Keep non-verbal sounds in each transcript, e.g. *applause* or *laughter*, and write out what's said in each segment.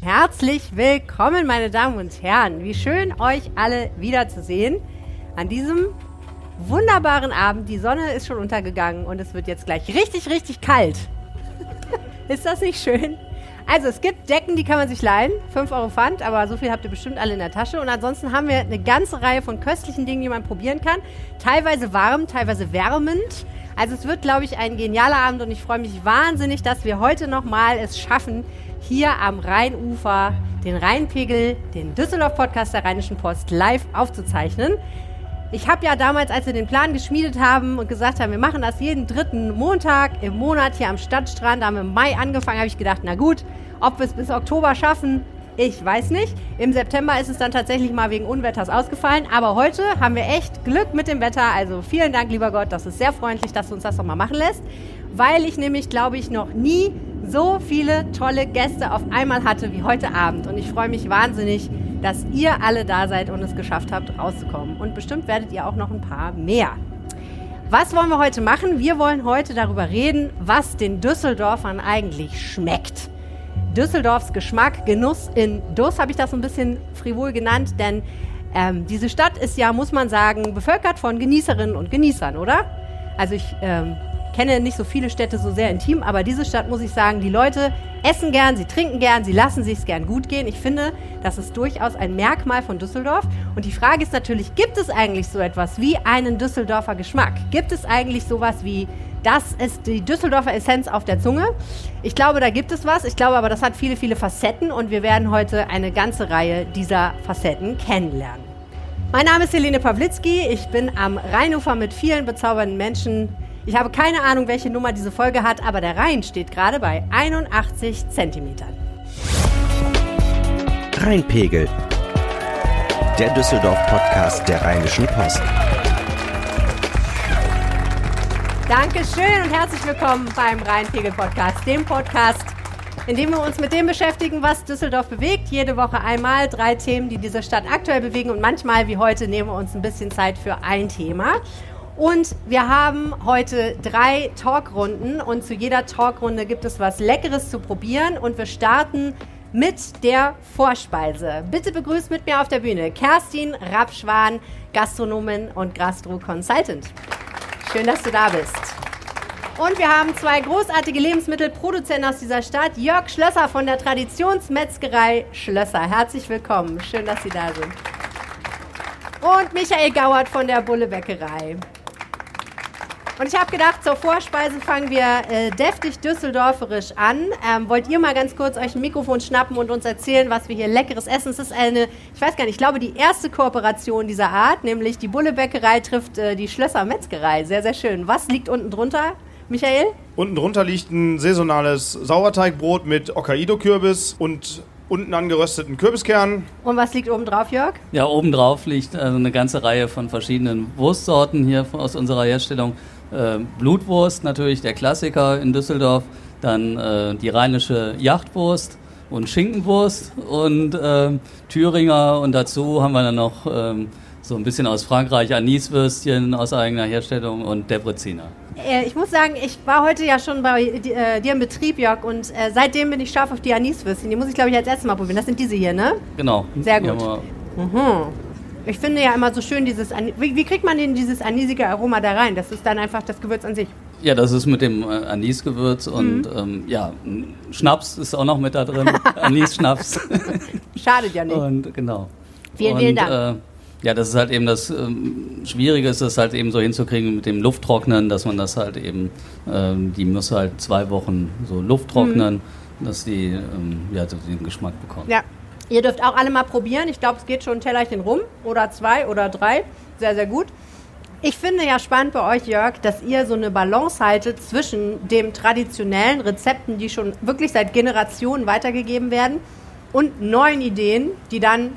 Herzlich willkommen, meine Damen und Herren. Wie schön, euch alle wiederzusehen an diesem wunderbaren Abend. Die Sonne ist schon untergegangen und es wird jetzt gleich richtig, richtig kalt. *laughs* ist das nicht schön? Also es gibt Decken, die kann man sich leihen. 5 Euro Pfand, aber so viel habt ihr bestimmt alle in der Tasche. Und ansonsten haben wir eine ganze Reihe von köstlichen Dingen, die man probieren kann. Teilweise warm, teilweise wärmend. Also es wird, glaube ich, ein genialer Abend und ich freue mich wahnsinnig, dass wir heute nochmal es schaffen, hier am Rheinufer den Rheinpegel, den Düsseldorf-Podcast der Rheinischen Post live aufzuzeichnen. Ich habe ja damals, als wir den Plan geschmiedet haben und gesagt haben, wir machen das jeden dritten Montag im Monat hier am Stadtstrand, haben wir im Mai angefangen, habe ich gedacht, na gut, ob wir es bis Oktober schaffen, ich weiß nicht. Im September ist es dann tatsächlich mal wegen Unwetters ausgefallen. Aber heute haben wir echt Glück mit dem Wetter. Also vielen Dank, lieber Gott. Das ist sehr freundlich, dass du uns das nochmal machen lässt. Weil ich nämlich, glaube ich, noch nie so viele tolle Gäste auf einmal hatte wie heute Abend. Und ich freue mich wahnsinnig, dass ihr alle da seid und es geschafft habt, rauszukommen. Und bestimmt werdet ihr auch noch ein paar mehr. Was wollen wir heute machen? Wir wollen heute darüber reden, was den Düsseldorfern eigentlich schmeckt. Düsseldorfs Geschmack, Genuss in Duss habe ich das ein bisschen frivol genannt, denn ähm, diese Stadt ist ja, muss man sagen, bevölkert von Genießerinnen und Genießern, oder? Also ich ähm, kenne nicht so viele Städte so sehr intim, aber diese Stadt muss ich sagen, die Leute essen gern, sie trinken gern, sie lassen sich gern gut gehen. Ich finde, das ist durchaus ein Merkmal von Düsseldorf. Und die Frage ist natürlich, gibt es eigentlich so etwas wie einen Düsseldorfer Geschmack? Gibt es eigentlich sowas wie das ist die Düsseldorfer Essenz auf der Zunge. Ich glaube, da gibt es was. Ich glaube aber, das hat viele, viele Facetten und wir werden heute eine ganze Reihe dieser Facetten kennenlernen. Mein Name ist Helene Pawlitzki. Ich bin am Rheinufer mit vielen bezaubernden Menschen ich habe keine Ahnung, welche Nummer diese Folge hat, aber der Rhein steht gerade bei 81 Zentimetern. Rheinpegel. Der Düsseldorf-Podcast der Rheinischen Post. Dankeschön und herzlich willkommen beim Rheinpegel-Podcast, dem Podcast, in dem wir uns mit dem beschäftigen, was Düsseldorf bewegt. Jede Woche einmal drei Themen, die diese Stadt aktuell bewegen und manchmal wie heute nehmen wir uns ein bisschen Zeit für ein Thema. Und wir haben heute drei Talkrunden und zu jeder Talkrunde gibt es was Leckeres zu probieren und wir starten mit der Vorspeise. Bitte begrüßt mit mir auf der Bühne Kerstin Rapschwan, Gastronomin und Gastro-Consultant. Schön, dass du da bist. Und wir haben zwei großartige Lebensmittelproduzenten aus dieser Stadt. Jörg Schlösser von der Traditionsmetzgerei Schlösser. Herzlich willkommen. Schön, dass Sie da sind. Und Michael Gauert von der Bulle Bäckerei. Und ich habe gedacht, zur Vorspeise fangen wir äh, deftig düsseldorferisch an. Ähm, wollt ihr mal ganz kurz euch ein Mikrofon schnappen und uns erzählen, was wir hier leckeres essen? Es ist eine, ich weiß gar nicht, ich glaube die erste Kooperation dieser Art, nämlich die Bullebäckerei trifft äh, die Schlösser Metzgerei. Sehr, sehr schön. Was liegt unten drunter? Michael? Unten drunter liegt ein saisonales Sauerteigbrot mit Hokkaido-Kürbis und unten angerösteten Kürbiskernen. Und was liegt oben drauf, Jörg? Ja, oben drauf liegt also eine ganze Reihe von verschiedenen Wurstsorten hier aus unserer Herstellung. Äh, Blutwurst natürlich, der Klassiker in Düsseldorf. Dann äh, die rheinische Yachtwurst und Schinkenwurst und äh, Thüringer. Und dazu haben wir dann noch ähm, so ein bisschen aus Frankreich Aniswürstchen aus eigener Herstellung und Debreziner. Äh, ich muss sagen, ich war heute ja schon bei äh, dir im Betrieb, Jörg, und äh, seitdem bin ich scharf auf die Aniswürstchen. Die muss ich, glaube ich, als erstes Mal probieren. Das sind diese hier, ne? Genau. Sehr gut. Mhm. Ich finde ja immer so schön dieses, wie, wie, kriegt man denn dieses anisige Aroma da rein? Das ist dann einfach das Gewürz an sich. Ja, das ist mit dem äh, Anisgewürz und mhm. ähm, ja, Schnaps ist auch noch mit da drin. *laughs* Anis-Schnaps. Schadet ja nicht. Und genau. Vielen, und, vielen Dank. Äh, ja, das ist halt eben das ähm, Schwierige, ist das halt eben so hinzukriegen mit dem Lufttrocknen, dass man das halt eben, ähm, die muss halt zwei Wochen so Luft trocknen, mhm. dass die ähm, ja, den Geschmack bekommt. Ja, Ihr dürft auch alle mal probieren. Ich glaube, es geht schon ein Tellerchen rum oder zwei oder drei. Sehr, sehr gut. Ich finde ja spannend bei euch, Jörg, dass ihr so eine Balance haltet zwischen den traditionellen Rezepten, die schon wirklich seit Generationen weitergegeben werden, und neuen Ideen, die dann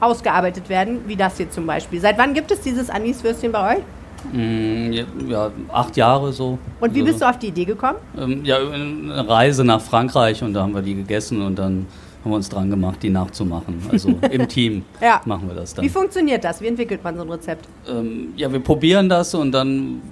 ausgearbeitet werden, wie das hier zum Beispiel. Seit wann gibt es dieses Aniswürstchen bei euch? Mm, ja, acht Jahre so. Und wie bist du auf die Idee gekommen? Ähm, ja, eine Reise nach Frankreich und da haben wir die gegessen und dann haben wir uns dran gemacht, die nachzumachen. Also im *laughs* Team ja. machen wir das dann. Wie funktioniert das? Wie entwickelt man so ein Rezept? Ähm, ja, wir probieren das und dann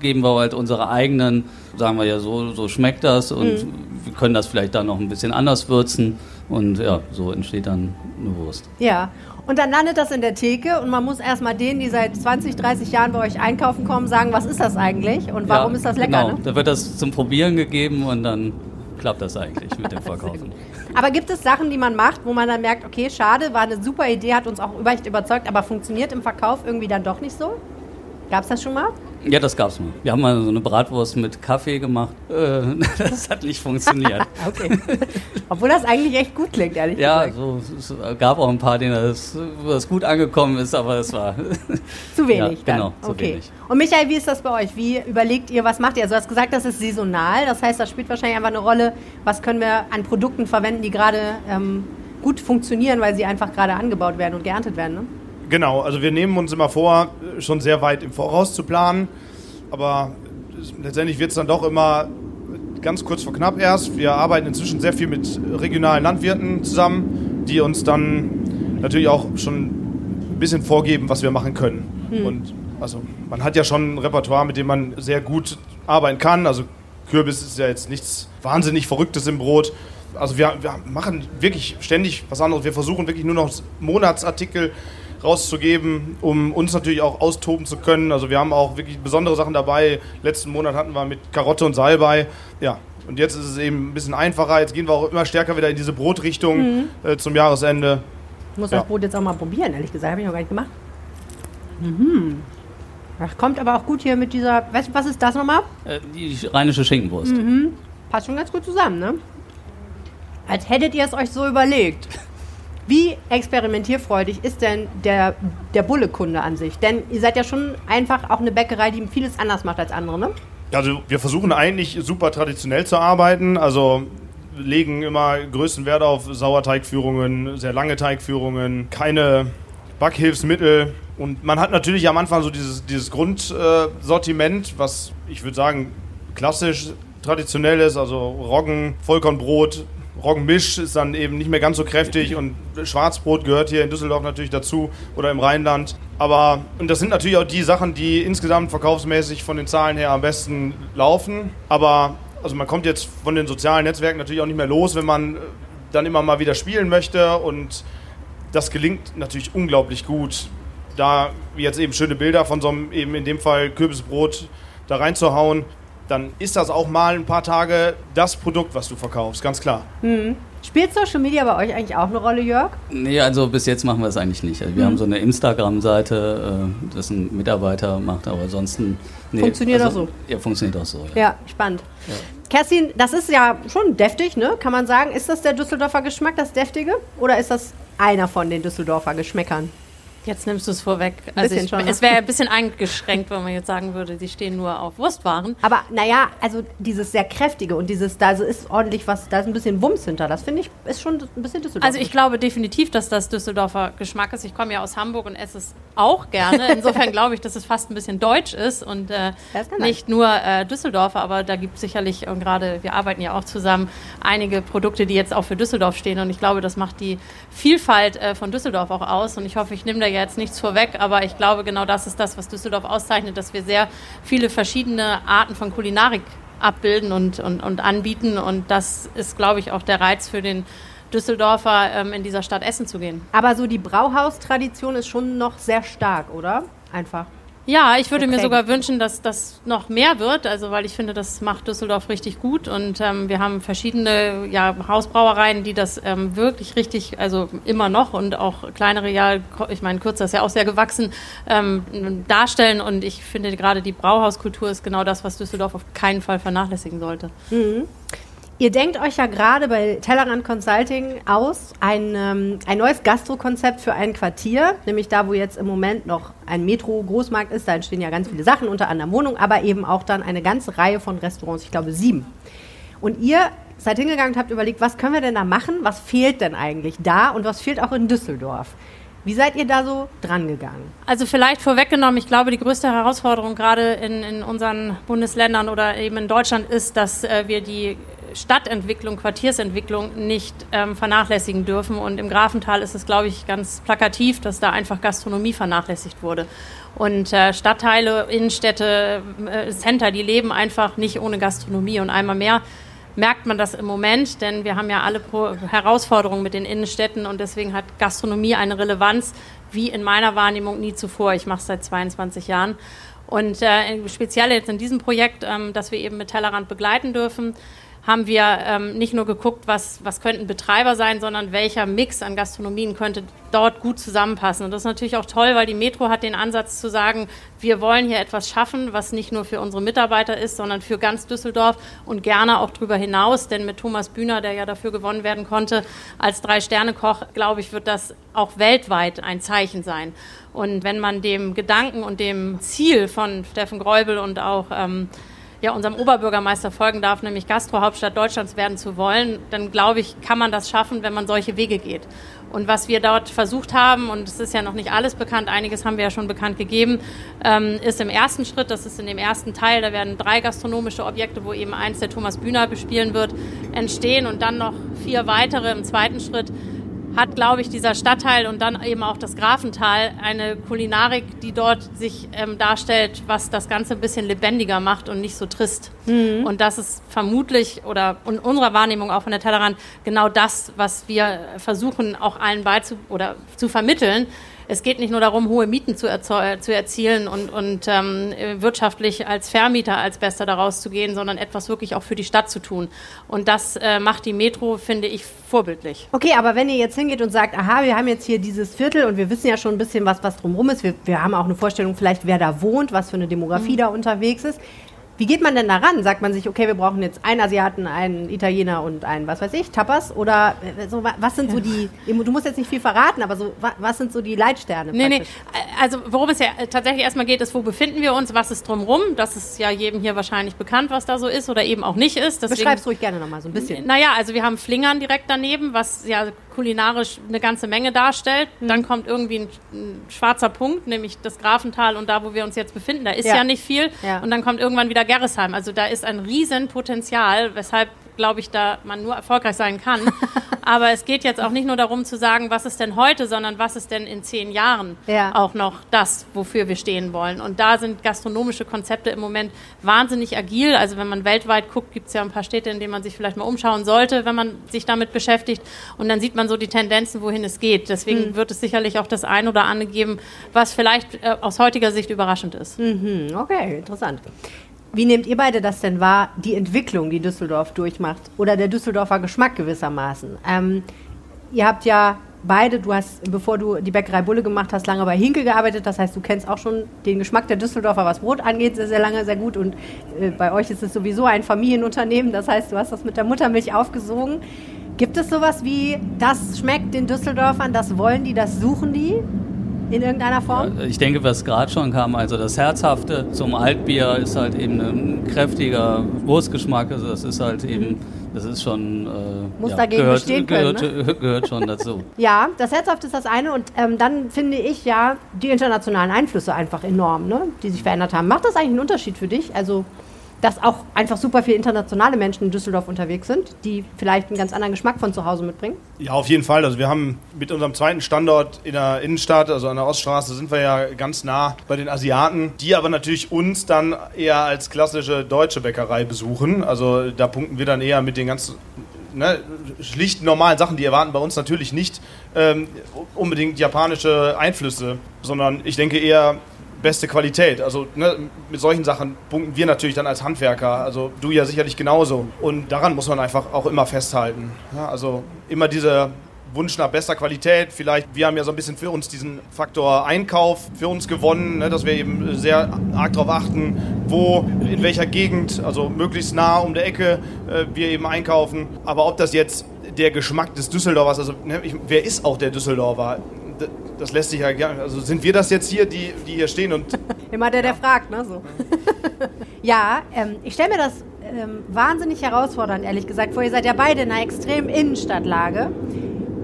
geben wir halt unsere eigenen sagen wir ja, so, so schmeckt das und Mhm. wir können das vielleicht dann noch ein bisschen anders würzen und ja, so entsteht dann eine Wurst. Ja. Und dann landet das in der Theke und man muss erstmal denen, die seit 20, 30 Jahren bei euch einkaufen kommen, sagen, was ist das eigentlich und warum ja, ist das lecker, Genau, ne? da wird das zum Probieren gegeben und dann klappt das eigentlich mit dem *laughs* Verkaufen. Aber gibt es Sachen, die man macht, wo man dann merkt, okay, schade, war eine super Idee, hat uns auch echt überzeugt, aber funktioniert im Verkauf irgendwie dann doch nicht so? Gab's das schon mal? Ja, das gab's mal. Wir haben mal so eine Bratwurst mit Kaffee gemacht. Äh, *laughs* das hat nicht funktioniert. *laughs* Okay. Obwohl das eigentlich echt gut klingt, ehrlich Ja, gesagt. so, es gab auch ein paar, denen das, das gut angekommen ist, aber es war *laughs* Zu wenig Ja, genau, dann. zu okay. wenig. Und Michael, wie ist das bei euch? Wie überlegt ihr, was macht ihr? Also du hast gesagt, das ist saisonal. Das heißt, das spielt wahrscheinlich einfach eine Rolle, was können wir an Produkten verwenden, die gerade ähm, gut funktionieren, weil sie einfach gerade angebaut werden und geerntet werden. Ne? Genau, also wir nehmen uns immer vor, schon sehr weit im Voraus zu planen, aber letztendlich wird es dann doch immer ganz kurz vor knapp erst. Wir arbeiten inzwischen sehr viel mit regionalen Landwirten zusammen, die uns dann natürlich auch schon ein bisschen vorgeben, was wir machen können. Und also man hat ja schon ein Repertoire, mit dem man sehr gut arbeiten kann. Also Kürbis ist ja jetzt nichts wahnsinnig Verrücktes im Brot. Also wir, wir machen wirklich ständig was anderes. Wir versuchen wirklich nur noch Monatsartikel rauszugeben, um uns natürlich auch austoben zu können. Also wir haben auch wirklich besondere Sachen dabei. Letzten Monat hatten wir mit Karotte und Salbei. Ja, und jetzt ist es eben ein bisschen einfacher. Jetzt gehen wir auch immer stärker wieder in diese Brotrichtung äh, zum Jahresende. Ich muss Ja. das Brot jetzt auch mal probieren, ehrlich gesagt. Habe ich noch gar nicht gemacht. Mhm. Das kommt aber auch gut hier mit dieser. Weißt du, was ist das nochmal? äh, die rheinische Schinkenwurst. Passt schon ganz gut zusammen, ne? Als hättet ihr es euch so überlegt. Wie experimentierfreudig ist denn der, der Bullekunde an sich? Denn ihr seid ja schon einfach auch eine Bäckerei, die vieles anders macht als andere, ne? Also wir versuchen eigentlich super traditionell zu arbeiten. Also legen immer größten Wert auf Sauerteigführungen, sehr lange Teigführungen, keine Backhilfsmittel. Und man hat natürlich am Anfang so dieses, dieses Grundsortiment, was ich würde sagen klassisch traditionell ist. Also Roggen, Vollkornbrot, Roggenmisch ist dann eben nicht mehr ganz so kräftig und Schwarzbrot gehört hier in Düsseldorf natürlich dazu oder im Rheinland. Aber, und das sind natürlich auch die Sachen, die insgesamt verkaufsmäßig von den Zahlen her am besten laufen. Aber, also man kommt jetzt von den sozialen Netzwerken natürlich auch nicht mehr los, wenn man dann immer mal wieder spielen möchte und das gelingt natürlich unglaublich gut, da jetzt eben schöne Bilder von so einem, eben in dem Fall Kürbisbrot da reinzuhauen, dann ist das auch mal ein paar Tage das Produkt, was du verkaufst, ganz klar. Spielt Social Media bei euch eigentlich auch eine Rolle, Jörg? Nee, also bis jetzt machen wir es eigentlich nicht. Also wir haben so eine Instagram-Seite, äh, das ein Mitarbeiter macht, aber ansonsten. Nee, Funktioniert also, auch so. Ja, funktioniert auch so. Ja. Ja, spannend. Kerstin, das ist ja schon deftig, ne? Kann man sagen. Ist das der Düsseldorfer Geschmack, das Deftige? Oder ist das einer von den Düsseldorfer Geschmäckern? Jetzt nimmst du es vorweg. Also ich, schon, ne? es wäre ein bisschen eingeschränkt, wenn man jetzt sagen würde, die stehen nur auf Wurstwaren. Aber naja, also dieses sehr kräftige und dieses, da ist ordentlich was, da ist ein bisschen Wumms hinter. Das finde ich, ist schon ein bisschen Düsseldorfer. Also ich glaube definitiv, dass das Düsseldorfer Geschmack ist. Ich komme ja aus Hamburg und esse es auch gerne. Insofern *laughs* glaube ich, dass es fast ein bisschen deutsch ist und äh, kann sein. nicht nur äh, Düsseldorfer, aber da gibt es sicherlich, und gerade wir arbeiten ja auch zusammen, einige Produkte, die jetzt auch für Düsseldorf stehen und ich glaube, das macht die Vielfalt äh, von Düsseldorf auch aus und ich hoffe, ich nehme da jetzt nichts vorweg, aber ich glaube, genau das ist das, was Düsseldorf auszeichnet, dass wir sehr viele verschiedene Arten von Kulinarik abbilden und, und, und anbieten und das ist, glaube ich, auch der Reiz für den Düsseldorfer ähm, in dieser Stadt essen zu gehen. Aber so die Brauhaustradition ist schon noch sehr stark, oder? Einfach. Ja, ich würde mir sogar wünschen, dass das noch mehr wird, also weil ich finde, das macht Düsseldorf richtig gut und ähm, wir haben verschiedene ja, Hausbrauereien, die das ähm, wirklich richtig, also immer noch und auch kleinere, ja, ich meine, Kürzer ist ja auch sehr gewachsen, ähm, darstellen und ich finde gerade die Brauhauskultur ist genau das, was Düsseldorf auf keinen Fall vernachlässigen sollte. Ihr denkt euch ja gerade bei Tellerrand Consulting aus ein, ähm, ein neues Gastrokonzept für ein Quartier, nämlich da, wo jetzt im Moment noch ein Metro-Großmarkt ist. Da entstehen ja ganz viele Sachen, unter anderem Wohnungen, aber eben auch dann eine ganze Reihe von Restaurants, ich glaube sieben. Und ihr seid hingegangen und habt überlegt, was können wir denn da machen? Was fehlt denn eigentlich da und was fehlt auch in Düsseldorf? Wie seid ihr da so dran gegangen? Also vielleicht vorweggenommen, ich glaube, die größte Herausforderung gerade in, in unseren Bundesländern oder eben in Deutschland ist, dass äh, wir die Stadtentwicklung, Quartiersentwicklung nicht ähm, vernachlässigen dürfen. Und im Grafental ist es, glaube ich, ganz plakativ, dass da einfach Gastronomie vernachlässigt wurde. Und äh, Stadtteile, Innenstädte, äh, Center, die leben einfach nicht ohne Gastronomie. Und einmal mehr merkt man das im Moment, denn wir haben ja alle Pro Herausforderungen mit den Innenstädten und deswegen hat Gastronomie eine Relevanz wie in meiner Wahrnehmung nie zuvor. Ich mache es seit 22 Jahren. Und äh, speziell jetzt in diesem Projekt, ähm, das wir eben mit Tellerrand begleiten dürfen, haben wir ähm, nicht nur geguckt, was, was könnten Betreiber sein, sondern welcher Mix an Gastronomien könnte dort gut zusammenpassen. Und das ist natürlich auch toll, weil die Metro hat den Ansatz zu sagen, wir wollen hier etwas schaffen, was nicht nur für unsere Mitarbeiter ist, sondern für ganz Düsseldorf und gerne auch darüber hinaus. Denn mit Thomas Bühner, der ja dafür gewonnen werden konnte, als Drei-Sterne-Koch, glaube ich, wird das auch weltweit ein Zeichen sein. Und wenn man dem Gedanken und dem Ziel von Steffen Gräubel und auch ähm, ja, unserem Oberbürgermeister folgen darf, nämlich Gastrohauptstadt Deutschlands werden zu wollen, dann glaube ich, kann man das schaffen, wenn man solche Wege geht. Und was wir dort versucht haben, und es ist ja noch nicht alles bekannt, einiges haben wir ja schon bekannt gegeben, ähm, ist im ersten Schritt, das ist in dem ersten Teil, da werden drei gastronomische Objekte, wo eben eins der Thomas Bühner bespielen wird, entstehen und dann noch vier weitere im zweiten Schritt hat, glaube ich, dieser Stadtteil und dann eben auch das Grafental eine Kulinarik, die dort sich ähm, darstellt, was das Ganze ein bisschen lebendiger macht und nicht so trist. Mhm. Und das ist vermutlich oder in unserer Wahrnehmung auch von der Tellerrand genau das, was wir versuchen, auch allen beizu oder zu vermitteln es geht nicht nur darum, hohe Mieten zu, zu erzielen und, und ähm, wirtschaftlich als Vermieter als Bester daraus zu gehen, sondern etwas wirklich auch für die Stadt zu tun. Und das äh, macht die Metro, finde ich, vorbildlich. Okay, aber wenn ihr jetzt hingeht und sagt, aha, wir haben jetzt hier dieses Viertel und wir wissen ja schon ein bisschen, was, was drumherum ist, wir, wir haben auch eine Vorstellung vielleicht, wer da wohnt, was für eine Demografie mhm. da unterwegs ist. Wie geht man denn daran? Sagt man sich, okay, wir brauchen jetzt einen Asiaten, einen Italiener und einen, was weiß ich, Tapas? Oder äh, so, was sind so die, du musst jetzt nicht viel verraten, aber so, was sind so die Leitsterne? Nee, nee, also worum es ja tatsächlich erstmal geht, ist, wo befinden wir uns, was ist drumrum? Das ist ja jedem hier wahrscheinlich bekannt, was da so ist oder eben auch nicht ist. Deswegen, Beschreib's ruhig gerne nochmal so ein bisschen. Naja, also wir haben Flingern direkt daneben, was ja kulinarisch eine ganze Menge darstellt. Mhm. Dann kommt irgendwie ein, ein, schwarzer Punkt, nämlich das Grafental und da, wo wir uns jetzt befinden, da ist ja, ja nicht viel. Ja. Und dann kommt irgendwann wieder Gerresheim. Also da ist ein Riesenpotenzial, weshalb glaube ich, da man nur erfolgreich sein kann. *laughs* Aber es geht jetzt auch nicht nur darum zu sagen, was ist denn heute, sondern was ist denn in zehn Jahren ja. auch noch das, wofür wir stehen wollen. Und da sind gastronomische Konzepte im Moment wahnsinnig agil. Also wenn man weltweit guckt, gibt es ja ein paar Städte, in denen man sich vielleicht mal umschauen sollte, wenn man sich damit beschäftigt. Und dann sieht man so die Tendenzen, wohin es geht. Deswegen mhm. wird es sicherlich auch das ein oder andere geben, was vielleicht äh, aus heutiger Sicht überraschend ist. Mhm. Okay, interessant. Wie nehmt ihr beide das denn wahr, die Entwicklung, die Düsseldorf durchmacht? Oder der Düsseldorfer Geschmack gewissermaßen? Ähm, ihr habt ja beide, du hast, bevor du die Bäckerei Bulle gemacht hast, lange bei Hinkel gearbeitet. Das heißt, du kennst auch schon den Geschmack der Düsseldorfer, was Brot angeht, sehr, sehr lange, sehr gut. Und äh, bei euch ist es sowieso ein Familienunternehmen. Das heißt, du hast das mit der Muttermilch aufgesogen. Gibt es sowas wie, das schmeckt den Düsseldorfern, das wollen die, das suchen die? In irgendeiner Form? Ich denke, was gerade schon kam, also das Herzhafte zum Altbier ist halt eben ein kräftiger Wurstgeschmack. Also das ist halt eben, das ist schon. Äh, Muss ja, dagegen gehört, bestehen können. Gehört, ne? *laughs* gehört schon dazu. *laughs* ja, das Herzhafte ist das eine und ähm, dann finde ich ja die internationalen Einflüsse einfach enorm, ne? die sich verändert haben. Macht das eigentlich einen Unterschied für dich? Also dass auch einfach super viele internationale Menschen in Düsseldorf unterwegs sind, die vielleicht einen ganz anderen Geschmack von zu Hause mitbringen? Ja, auf jeden Fall. Also wir haben mit unserem zweiten Standort in der Innenstadt, also an der Oststraße, sind wir ja ganz nah bei den Asiaten, die aber natürlich uns dann eher als klassische deutsche Bäckerei besuchen. Also da punkten wir dann eher mit den ganzen ne, schlicht normalen Sachen, die erwarten bei uns natürlich nicht ähm, unbedingt japanische Einflüsse, sondern ich denke eher beste Qualität. Also ne, mit solchen Sachen punkten wir natürlich dann als Handwerker. Also du ja sicherlich genauso. Und daran muss man einfach auch immer festhalten. Ja, also immer dieser Wunsch nach bester Qualität. Vielleicht, wir haben ja so ein bisschen für uns diesen Faktor Einkauf für uns gewonnen, ne, dass wir eben sehr arg darauf achten, wo, in welcher Gegend, also möglichst nah um der Ecke äh, wir eben einkaufen. Aber ob das jetzt der Geschmack des Düsseldorfers, also ne, ich, wer ist auch der Düsseldorfer? Das lässt sich ja gerne. Also sind wir das jetzt hier, die, die hier stehen und. *laughs* Immer der, der fragt, ne? So. *laughs* ja, ähm, ich stelle mir das ähm, wahnsinnig herausfordernd, ehrlich gesagt, vor. Ihr seid ja beide in einer extremen Innenstadtlage.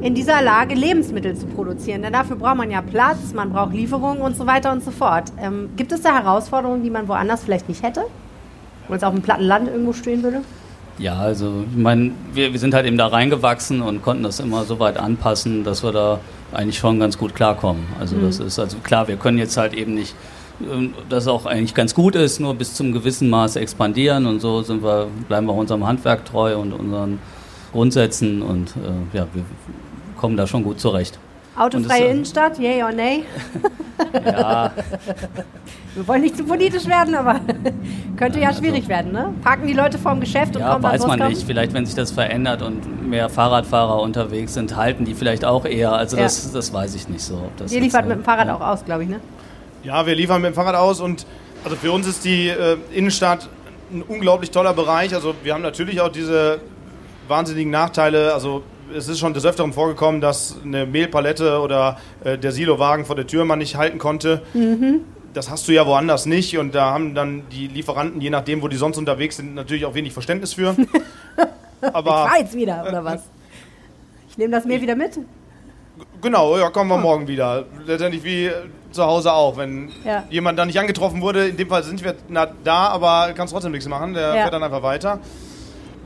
In dieser Lage Lebensmittel zu produzieren. Denn dafür braucht man ja Platz, man braucht Lieferungen und so weiter und so fort. Ähm, gibt es da Herausforderungen, die man woanders vielleicht nicht hätte? Wo es auf dem platten Land irgendwo stehen würde? Ja, also ich meine, wir, wir sind halt eben da reingewachsen und konnten das immer so weit anpassen, dass wir da eigentlich schon ganz gut klarkommen. Also mhm. das ist also klar, wir können jetzt halt eben nicht ähm, das auch eigentlich ganz gut ist, nur bis zum gewissen Maß expandieren und so sind wir, bleiben wir unserem Handwerk treu und unseren Grundsätzen und äh, ja, wir kommen da schon gut zurecht. Autofreie Innenstadt, yay or nay? *laughs* ja. *laughs* Wir wollen nicht zu politisch werden, aber *laughs* könnte ja also, schwierig werden, ne? Parken die Leute vorm Geschäft und ja, kommen weiß man nicht. Vielleicht, wenn sich das verändert und mehr Fahrradfahrer unterwegs sind, halten die vielleicht auch eher. Also ja. das, das weiß ich nicht so. Ihr liefert mit dem Fahrrad ja. auch aus, glaube ich, ne? Ja, wir liefern mit dem Fahrrad aus und also für uns ist die äh, Innenstadt ein unglaublich toller Bereich. Also wir haben natürlich auch diese wahnsinnigen Nachteile. Also es ist schon des Öfteren vorgekommen, dass eine Mehlpalette oder äh, der Silowagen vor der Tür man nicht halten konnte. Mhm. Das hast du ja woanders nicht und da haben dann die Lieferanten, je nachdem, wo die sonst unterwegs sind, natürlich auch wenig Verständnis für. *laughs* Aber, ich fahr jetzt wieder, oder was? Ich nehme das Mehl wieder mit. Genau, ja, kommen wir morgen wieder. Letztendlich wie zu Hause auch. Wenn ja. jemand da nicht angetroffen wurde, in dem Fall sind wir da, aber kannst trotzdem nichts machen. Der ja. fährt dann einfach weiter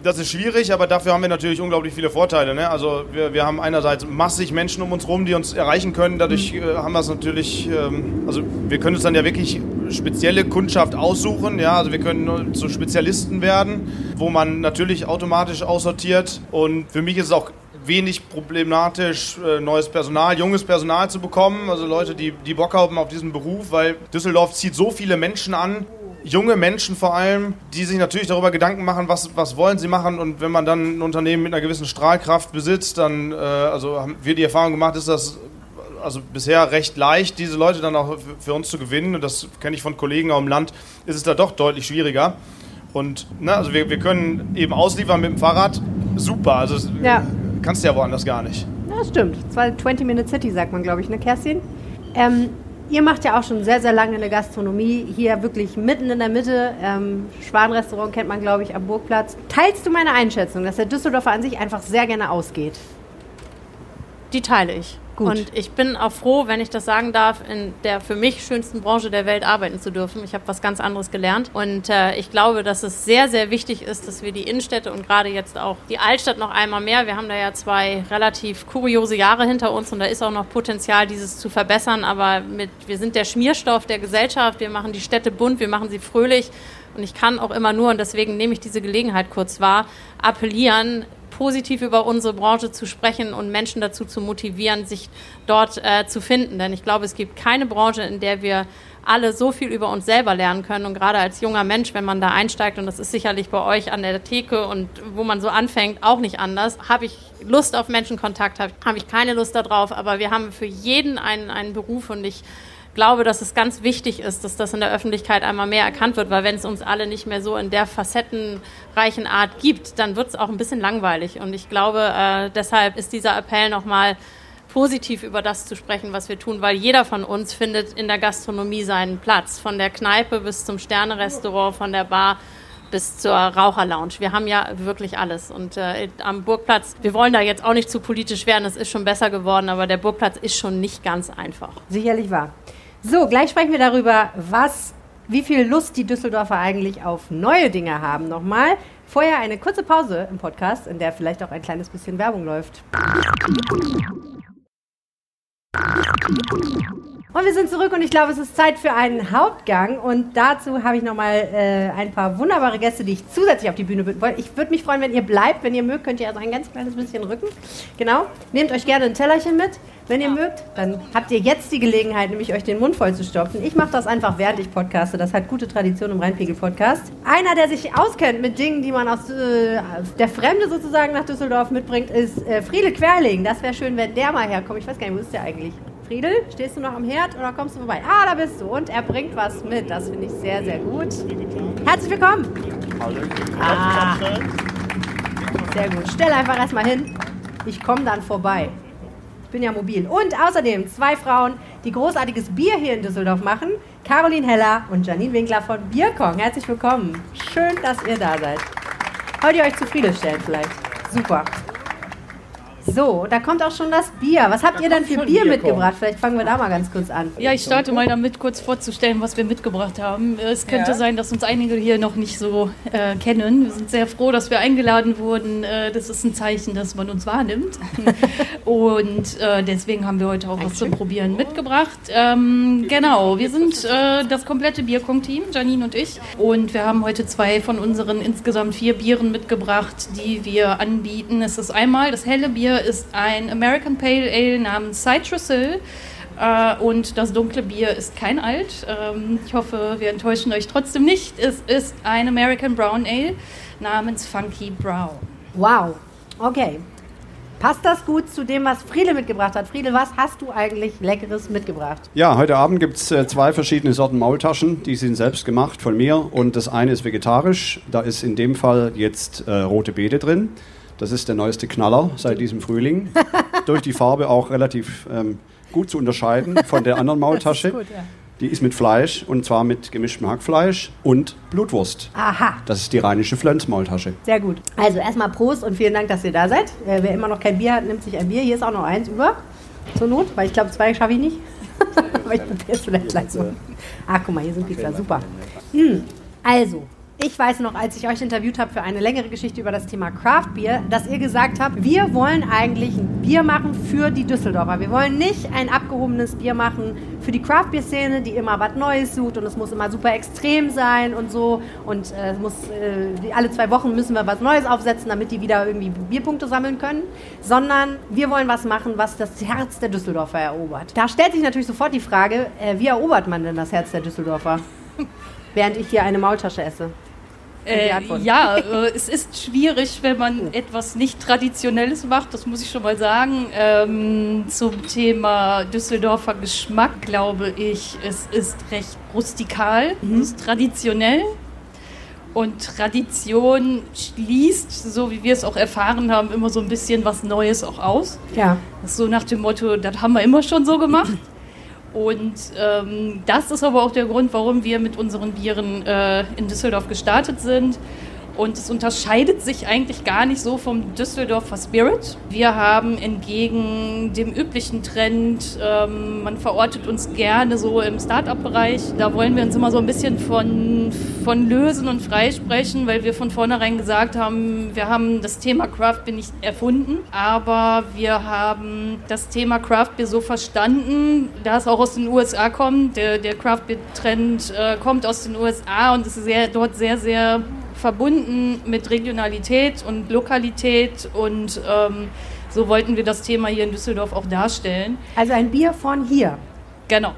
das ist schwierig, aber dafür haben wir natürlich unglaublich viele Vorteile. Ne? Also wir, wir haben einerseits massig Menschen um uns herum, die uns erreichen können. Dadurch mhm. äh, haben wir es natürlich, ähm, also wir können uns dann ja wirklich spezielle Kundschaft aussuchen. Ja? Also wir können zu Spezialisten werden, wo man natürlich automatisch aussortiert. Und für mich ist es auch wenig problematisch, äh, neues Personal, junges Personal zu bekommen. Also Leute, die, die Bock haben auf diesen Beruf, weil Düsseldorf zieht so viele Menschen an, junge Menschen vor allem, die sich natürlich darüber Gedanken machen, was, was wollen sie machen und wenn man dann ein Unternehmen mit einer gewissen Strahlkraft besitzt, dann, äh, also haben wir die Erfahrung gemacht, ist das also bisher recht leicht, diese Leute dann auch für uns zu gewinnen und das kenne ich von Kollegen aus dem Land, ist es da doch deutlich schwieriger. Und ne, also wir, wir können eben ausliefern mit dem Fahrrad, super, also ja. kannst du ja woanders gar nicht. Ja, stimmt. 20-Minute City sagt man, glaube ich, ne, Kerstin? Ähm, Ihr macht ja auch schon sehr, sehr lange eine Gastronomie, hier wirklich mitten in der Mitte. Ähm, Schwanrestaurant kennt man, glaube ich, am Burgplatz. Teilst du meine Einschätzung, dass der Düsseldorfer an sich einfach sehr gerne ausgeht? Die teile ich. Gut. Und ich bin auch froh, wenn ich das sagen darf, in der für mich schönsten Branche der Welt arbeiten zu dürfen. Ich habe was ganz anderes gelernt. Und äh, ich glaube, dass es sehr, sehr wichtig ist, dass wir die Innenstädte und gerade jetzt auch die Altstadt noch einmal mehr, wir haben da ja zwei relativ kuriose Jahre hinter uns und da ist auch noch Potenzial, dieses zu verbessern. Aber mit, wir sind der Schmierstoff der Gesellschaft, wir machen die Städte bunt, wir machen sie fröhlich. Und ich kann auch immer nur, und deswegen nehme ich diese Gelegenheit kurz wahr, appellieren, positiv über unsere Branche zu sprechen und Menschen dazu zu motivieren, sich dort äh, zu finden. Denn ich glaube, es gibt keine Branche, in der wir alle so viel über uns selber lernen können. Und gerade als junger Mensch, wenn man da einsteigt, und das ist sicherlich bei euch an der Theke und wo man so anfängt, auch nicht anders, habe ich Lust auf Menschenkontakt, habe hab ich keine Lust darauf. Aber wir haben für jeden einen, einen Beruf und ich glaube, dass es ganz wichtig ist, dass das in der Öffentlichkeit einmal mehr erkannt wird, weil wenn es uns alle nicht mehr so in der facettenreichen Art gibt, dann wird es auch ein bisschen langweilig. Und ich glaube, äh, deshalb ist dieser Appell nochmal positiv über das zu sprechen, was wir tun, weil jeder von uns findet in der Gastronomie seinen Platz, von der Kneipe bis zum Sternerestaurant, von der Bar bis zur Raucherlounge. Wir haben ja wirklich alles. Und äh, am Burgplatz, wir wollen da jetzt auch nicht zu politisch werden, es ist schon besser geworden, aber der Burgplatz ist schon nicht ganz einfach. Sicherlich wahr. So, gleich sprechen wir darüber, was, wie viel Lust die Düsseldorfer eigentlich auf neue Dinge haben. Nochmal. Vorher eine kurze Pause im Podcast, in der vielleicht auch ein kleines bisschen Werbung läuft. Und wir sind zurück und ich glaube, es ist Zeit für einen Hauptgang. Und dazu habe ich nochmal äh, ein paar wunderbare Gäste, die ich zusätzlich auf die Bühne bitten wollte. Ich würde mich freuen, wenn ihr bleibt. Wenn ihr mögt, könnt ihr also ein ganz kleines bisschen rücken. Genau. Nehmt euch gerne ein Tellerchen mit. Wenn ihr mögt, dann habt ihr jetzt die Gelegenheit, nämlich euch den Mund voll zu stopfen. Ich mache das einfach, während ich podcaste. Das hat gute Tradition im Rheinpegel-Podcast. Einer, der sich auskennt mit Dingen, die man aus äh, der Fremde sozusagen nach Düsseldorf mitbringt, ist äh, Friede Querling. Das wäre schön, wenn der mal herkommt. Ich weiß gar nicht, wo ist der eigentlich? Friedel, stehst du noch am Herd oder kommst du vorbei? Ah, da bist du. Und er bringt was mit. Das finde ich sehr, sehr gut. Herzlich willkommen. Hallo. Ah. Sehr gut. Stell einfach erstmal hin. Ich komme dann vorbei. Ich bin ja mobil. Und außerdem zwei Frauen, die großartiges Bier hier in Düsseldorf machen. Caroline Heller und Janine Winkler von Bierkong. Herzlich willkommen. Schön, dass ihr da seid. Wollt ihr euch zufriedenstellen vielleicht? Super. So, da kommt auch schon das Bier. Was habt ihr denn für Bier Bier, mitgebracht? Vielleicht fangen wir da mal ganz kurz an. Ja, ich starte mal damit, kurz vorzustellen, was wir mitgebracht haben. Es könnte Ja. sein, dass uns einige hier noch nicht so äh, kennen. Wir sind sehr froh, dass wir eingeladen wurden. Äh, das ist ein Zeichen, dass man uns wahrnimmt. *laughs* Und äh, deswegen haben wir heute auch was zum Probieren mitgebracht. Ähm, genau, wir sind äh, das komplette Bierkong-Team, Janine und ich. Und wir haben heute zwei von unseren insgesamt vier Bieren mitgebracht, die wir anbieten. Es ist einmal, das helle Bier ist ein American Pale Ale namens Citrus Hill. Äh, und das dunkle Bier ist kein Alt. Ähm, ich hoffe, wir enttäuschen euch trotzdem nicht. Es ist ein American Brown Ale namens Funky Brown. Wow. Okay. Passt das gut zu dem, was Friede mitgebracht hat? Friede, was hast du eigentlich Leckeres mitgebracht? Ja, heute Abend gibt es äh, zwei verschiedene Sorten Maultaschen. Die sind selbst gemacht von mir und das eine ist vegetarisch. Da ist in dem Fall jetzt äh, rote Beete drin. Das ist der neueste Knaller seit diesem Frühling. *laughs* Durch die Farbe auch relativ ähm, gut zu unterscheiden von der anderen *laughs* Maultasche. Die ist mit Fleisch und zwar mit gemischtem Hackfleisch und Blutwurst. Aha. Das ist die rheinische Flönz-Maultasche. Sehr gut. Also erstmal Prost und vielen Dank, dass ihr da seid. Äh, wer immer noch kein Bier hat, nimmt sich ein Bier. Hier ist auch noch eins über. Zur Not, weil ich glaube, zwei schaffe ich nicht. *laughs* Aber ich es vielleicht gleich so. Ah, guck mal, hier sind Pizza. Super. Hm. Also, ich weiß noch, als ich euch interviewt habe für eine längere Geschichte über das Thema Craft Beer, dass ihr gesagt habt, wir wollen eigentlich ein Bier machen für die Düsseldorfer. Wir wollen nicht ein abgehobenes Bier machen für die Craft Beer Szene, die immer was Neues sucht und es muss immer super extrem sein und so und äh, muss äh, alle zwei Wochen müssen wir was Neues aufsetzen, damit die wieder irgendwie Bierpunkte sammeln können, sondern wir wollen was machen, was das Herz der Düsseldorfer erobert. Da stellt sich natürlich sofort die Frage, äh, wie erobert man denn das Herz der Düsseldorfer? *laughs* Während ich hier eine Maultasche esse. Äh, ja, äh, es ist schwierig, wenn man etwas nicht Traditionelles macht, das muss ich schon mal sagen. Ähm, zum Thema Düsseldorfer Geschmack glaube ich, es ist recht rustikal, es ist traditionell. Und Tradition schließt, so wie wir es auch erfahren haben, immer so ein bisschen was Neues auch aus. Ja. Das ist so nach dem Motto, das haben wir immer schon so gemacht. Und ähm, das ist aber auch der Grund, warum wir mit unseren Bieren äh, in Düsseldorf gestartet sind. Und es unterscheidet sich eigentlich gar nicht so vom Düsseldorfer Spirit. Wir haben entgegen dem üblichen Trend, ähm, man verortet uns gerne so im Start-up-Bereich. Da wollen wir uns immer so ein bisschen von, von lösen und freisprechen, weil wir von vornherein gesagt haben, wir haben das Thema Craft Beer nicht erfunden, aber wir haben das Thema Craft Beer so verstanden, da es auch aus den USA kommt. Der, der Craft Beer Trend äh, kommt aus den USA und ist sehr, dort sehr, sehr verbunden mit Regionalität und Lokalität und ähm, so wollten wir das Thema hier in Düsseldorf auch darstellen. Also ein Bier von hier. Genau,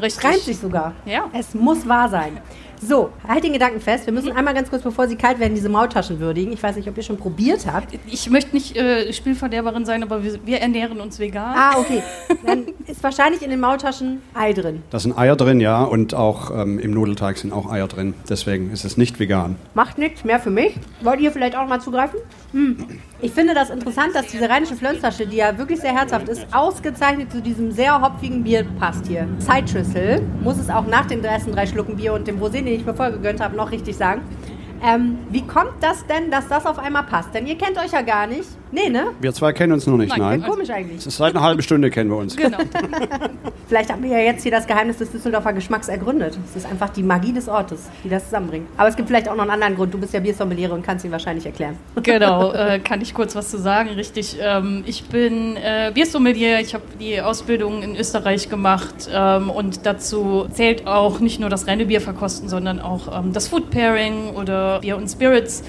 richtig. Reimt sich sogar. Ja. Es muss wahr sein. So, halt den Gedanken fest. Wir müssen einmal ganz kurz, bevor sie kalt werden, diese Maultaschen würdigen. Ich weiß nicht, ob ihr schon probiert habt. Ich möchte nicht äh, Spielverderberin sein, aber wir, wir ernähren uns vegan. Ah, okay. Dann ist wahrscheinlich in den Maultaschen Ei drin. Da sind Eier drin, ja, und auch ähm, im Nudelteig sind auch Eier drin. Deswegen ist es nicht vegan. Macht nichts mehr für mich. Wollt ihr vielleicht auch mal zugreifen? Hm. Ich finde das interessant, dass diese rheinische Flönztasche, die ja wirklich sehr herzhaft ist, ausgezeichnet zu diesem sehr hopfigen Bier passt hier. Hill muss es auch nach den ersten drei Schlucken Bier und dem Rosé, den ich mir vorher gegönnt habe, noch richtig sagen. Ähm, wie kommt das denn, dass das auf einmal passt? Denn ihr kennt euch ja gar nicht. Nee, ne? Wir zwei kennen uns noch nicht, Nein, nein. Komisch eigentlich. Seit einer halben Stunde kennen wir uns. Genau. *laughs* Vielleicht haben wir ja jetzt hier das Geheimnis des Düsseldorfer Geschmacks ergründet. Es ist einfach die Magie des Ortes, die das zusammenbringt. Aber es gibt vielleicht auch noch einen anderen Grund. Du bist ja Biersommeliere und kannst ihn wahrscheinlich erklären. genau, *laughs* äh, kann ich kurz was zu sagen, richtig. Ähm, ich bin äh, Biersommelier, ich habe die Ausbildung in Österreich gemacht ähm, und dazu zählt auch nicht nur das reine Bier verkosten, sondern auch ähm, das Food Pairing oder Bier und Spirits.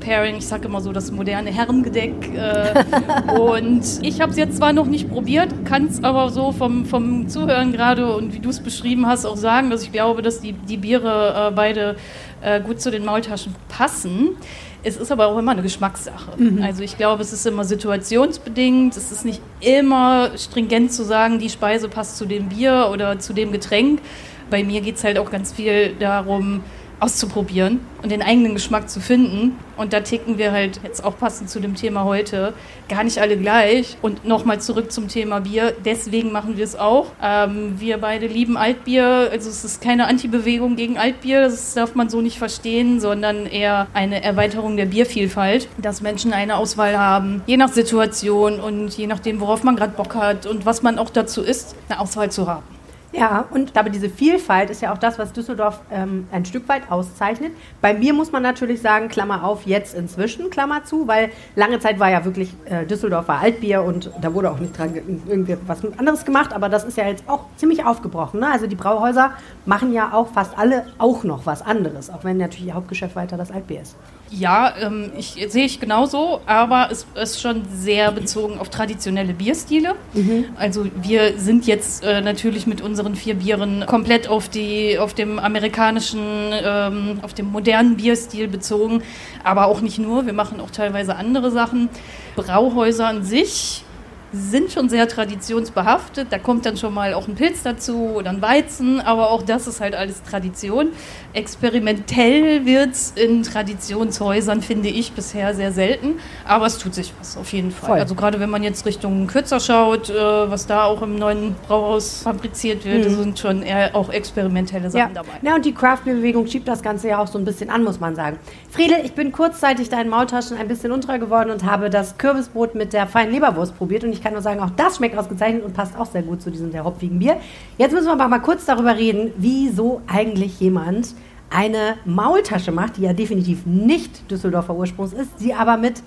Pairing, ich sage immer so das moderne Herrengedeck. Äh, *laughs* und ich habe es jetzt zwar noch nicht probiert, kann es aber so vom, vom Zuhören gerade und wie du es beschrieben hast auch sagen, dass ich glaube, dass die, die Biere äh, beide äh, gut zu den Maultaschen passen. Es ist aber auch immer eine Geschmackssache. Also ich glaube, es ist immer situationsbedingt. Es ist nicht immer stringent zu sagen, die Speise passt zu dem Bier oder zu dem Getränk. Bei mir geht es halt auch ganz viel darum, auszuprobieren und den eigenen Geschmack zu finden. Und da ticken wir halt jetzt auch passend zu dem Thema heute gar nicht alle gleich. Und nochmal zurück zum Thema Bier. Deswegen machen wir es auch. Ähm, wir beide lieben Altbier. Also es ist keine Antibewegung gegen Altbier. Das darf man so nicht verstehen, sondern eher eine Erweiterung der Biervielfalt, dass Menschen eine Auswahl haben, je nach Situation und je nachdem, worauf man gerade Bock hat und was man auch dazu isst, eine Auswahl zu haben. Ja, und ich diese Vielfalt ist ja auch das, was Düsseldorf ähm, ein Stück weit auszeichnet. Bei mir muss man natürlich sagen, Klammer auf, jetzt inzwischen, Klammer zu, weil lange Zeit war ja wirklich äh, Düsseldorf war Altbier und da wurde auch nicht dran irgendwie was anderes gemacht, aber das ist ja jetzt auch ziemlich aufgebrochen. Ne? Also die Brauhäuser machen ja auch fast alle auch noch was anderes, auch wenn natürlich ihr Hauptgeschäft weiter das Altbier ist. Ja, ähm, ich, sehe ich genauso, aber es ist schon sehr bezogen auf traditionelle Bierstile. Mhm. Also wir sind jetzt äh, natürlich mit unseren vier Bieren komplett auf, die, auf dem amerikanischen, ähm, auf dem modernen Bierstil bezogen, aber auch nicht nur. Wir machen auch teilweise andere Sachen. Brauhäuser an sich sind schon sehr traditionsbehaftet. Da kommt dann schon mal auch ein Pilz dazu oder ein Weizen, aber auch das ist halt alles Tradition. Experimentell wird es in Traditionshäusern, finde ich, bisher sehr selten, aber es tut sich was auf jeden Fall. Voll. Also gerade wenn man jetzt Richtung Kürzer schaut, äh, was da auch im neuen Brauhaus fabriziert wird, mhm. sind schon eher auch experimentelle Sachen ja. dabei. Ja, und die Craft-Bewegung schiebt das Ganze ja auch so ein bisschen an, muss man sagen. Friedel, ich bin kurzzeitig deinen Maultaschen ein bisschen untreu geworden und habe das Kürbisbrot mit der feinen Leberwurst probiert und ich kann nur sagen, auch das schmeckt ausgezeichnet und passt auch sehr gut zu diesem sehr hopfigen Bier. Jetzt müssen wir aber mal kurz darüber reden, wieso eigentlich jemand eine Maultasche macht, die ja definitiv nicht Düsseldorfer Ursprungs ist, sie aber mit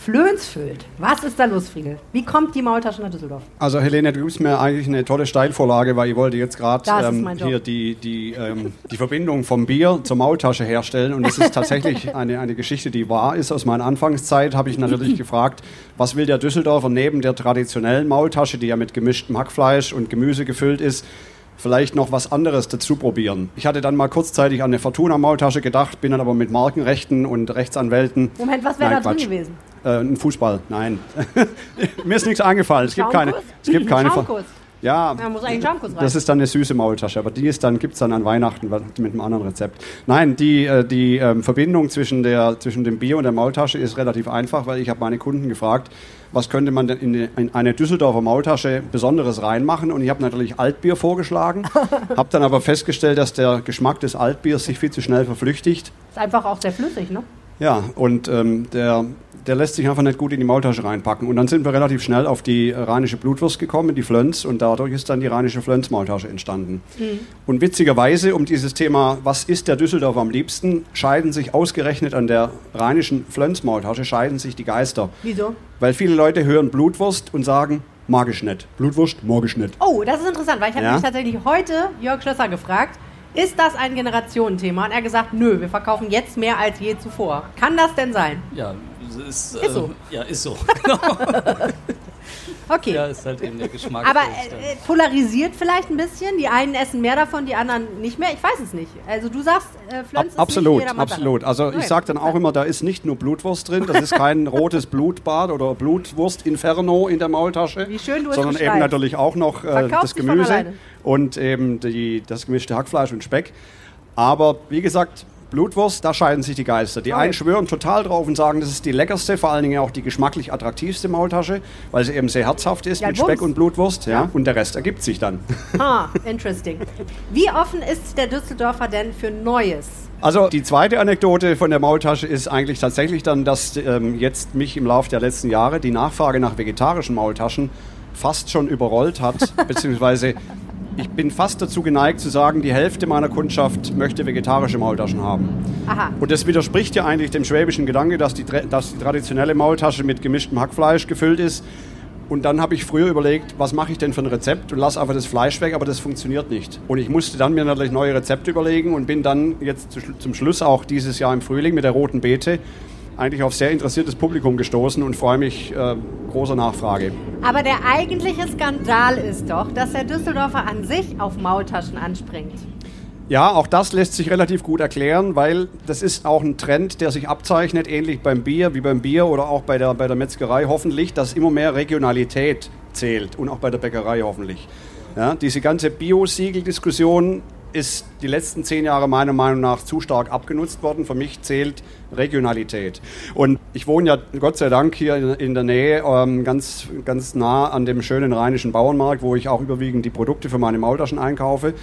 Flöns füllt. Was ist da los, Friedel? Wie kommt die Maultasche nach Düsseldorf? Also Helene, du gibst mir eigentlich eine tolle Steilvorlage, weil ich wollte jetzt gerade ähm, hier die, die, ähm, die Verbindung vom Bier zur Maultasche herstellen. Und es ist tatsächlich *laughs* eine, eine Geschichte, die wahr ist. Aus meiner Anfangszeit habe ich natürlich *clears throat* gefragt, was will der Düsseldorfer neben der traditionellen Maultasche, die ja mit gemischtem Hackfleisch und Gemüse gefüllt ist, vielleicht noch was anderes dazu probieren. Ich hatte dann mal kurzzeitig an eine Fortuna-Maultasche gedacht, bin dann aber mit Markenrechten und Rechtsanwälten. Moment, was wäre da drin gewesen? Äh, ein Fußball, nein. *laughs* Mir ist nichts eingefallen. Es gibt keine. Es gibt keine. Ja, das ist dann eine süße Maultasche, aber die ist dann gibt es dann an Weihnachten mit einem anderen Rezept. Nein, die, äh, die ähm, Verbindung zwischen, der, zwischen dem Bier und der Maultasche ist relativ einfach, weil ich habe meine Kunden gefragt, was könnte man denn in, in eine Düsseldorfer Maultasche Besonderes reinmachen und ich habe natürlich Altbier vorgeschlagen, *laughs* habe dann aber festgestellt, dass der Geschmack des Altbiers sich viel zu schnell verflüchtigt. Ist einfach auch sehr flüssig, ne? Ja, und ähm, der, der lässt sich einfach nicht gut in die Maultasche reinpacken. Und dann sind wir relativ schnell auf die rheinische Blutwurst gekommen, die Flönz, und dadurch ist dann die rheinische Flönz-Maultasche entstanden. Mhm. Und witzigerweise, um dieses Thema, was ist der Düsseldorfer am liebsten, scheiden sich ausgerechnet an der rheinischen Flönz-Maultasche, scheiden sich die Geister. Wieso? Weil viele Leute hören Blutwurst und sagen, mag ich nicht. Blutwurst, mag ich nicht. Oh, das ist interessant, weil ich habe ja? mich tatsächlich heute Jörg Schlösser gefragt, ist das ein Generationenthema? Und er hat gesagt, nö, wir verkaufen jetzt mehr als je zuvor. Kann das denn sein? Ja, ist, ist so. Äh, ja, ist so. Genau. *laughs* *laughs* Okay. Ja, ist halt eben der Geschmack. Aber äh, polarisiert vielleicht ein bisschen. Die einen essen mehr davon, die anderen nicht mehr. Ich weiß es nicht. Also du sagst, äh, Flönz Ab, Absolut, absolut. Also okay. ich sage dann auch immer, da ist nicht nur Blutwurst drin. Das ist kein *laughs* rotes Blutbad oder Blutwurst-Inferno in der Maultasche. Wie schön du es Sondern eben natürlich auch noch äh, das Gemüse und eben die, das gemischte Hackfleisch und Speck. Aber wie gesagt, Blutwurst, da scheiden sich die Geister. Die einen schwören total drauf und sagen, das ist die leckerste, vor allen Dingen auch die geschmacklich attraktivste Maultasche, weil sie eben sehr herzhaft ist ja, mit Speck und Blutwurst. Ja. ja. Und der Rest ergibt sich dann. Ah, interesting. Wie offen ist der Düsseldorfer denn für Neues? Also die zweite Anekdote von der Maultasche ist eigentlich tatsächlich dann, dass ähm, jetzt mich im Laufe der letzten Jahre die Nachfrage nach vegetarischen Maultaschen fast schon überrollt hat, *laughs* beziehungsweise ich bin fast dazu geneigt zu sagen, die Hälfte meiner Kundschaft möchte vegetarische Maultaschen haben. Aha. Und das widerspricht ja eigentlich dem schwäbischen Gedanke, dass die, dass die traditionelle Maultasche mit gemischtem Hackfleisch gefüllt ist. Und dann habe ich früher überlegt, was mache ich denn für ein Rezept und lasse einfach das Fleisch weg, aber das funktioniert nicht. Und ich musste dann mir natürlich neue Rezepte überlegen und bin dann jetzt zum Schluss auch dieses Jahr im Frühling mit der roten Beete eigentlich auf sehr interessiertes Publikum gestoßen und freue mich äh, großer Nachfrage. Aber der eigentliche Skandal ist doch, dass der Düsseldorfer an sich auf Maultaschen anspringt. Ja, auch das lässt sich relativ gut erklären, weil das ist auch ein Trend, der sich abzeichnet, ähnlich beim Bier wie beim Bier oder auch bei der, bei der Metzgerei hoffentlich, dass immer mehr Regionalität zählt und auch bei der Bäckerei hoffentlich. Ja, diese ganze Bio-Siegel-Diskussion ist die letzten zehn Jahre meiner Meinung nach zu stark abgenutzt worden. Für mich zählt Regionalität. Und ich wohne ja Gott sei Dank hier in der Nähe, ähm, ganz, ganz nah an dem schönen rheinischen Bauernmarkt, wo ich auch überwiegend die Produkte für meine Maultaschen einkaufe.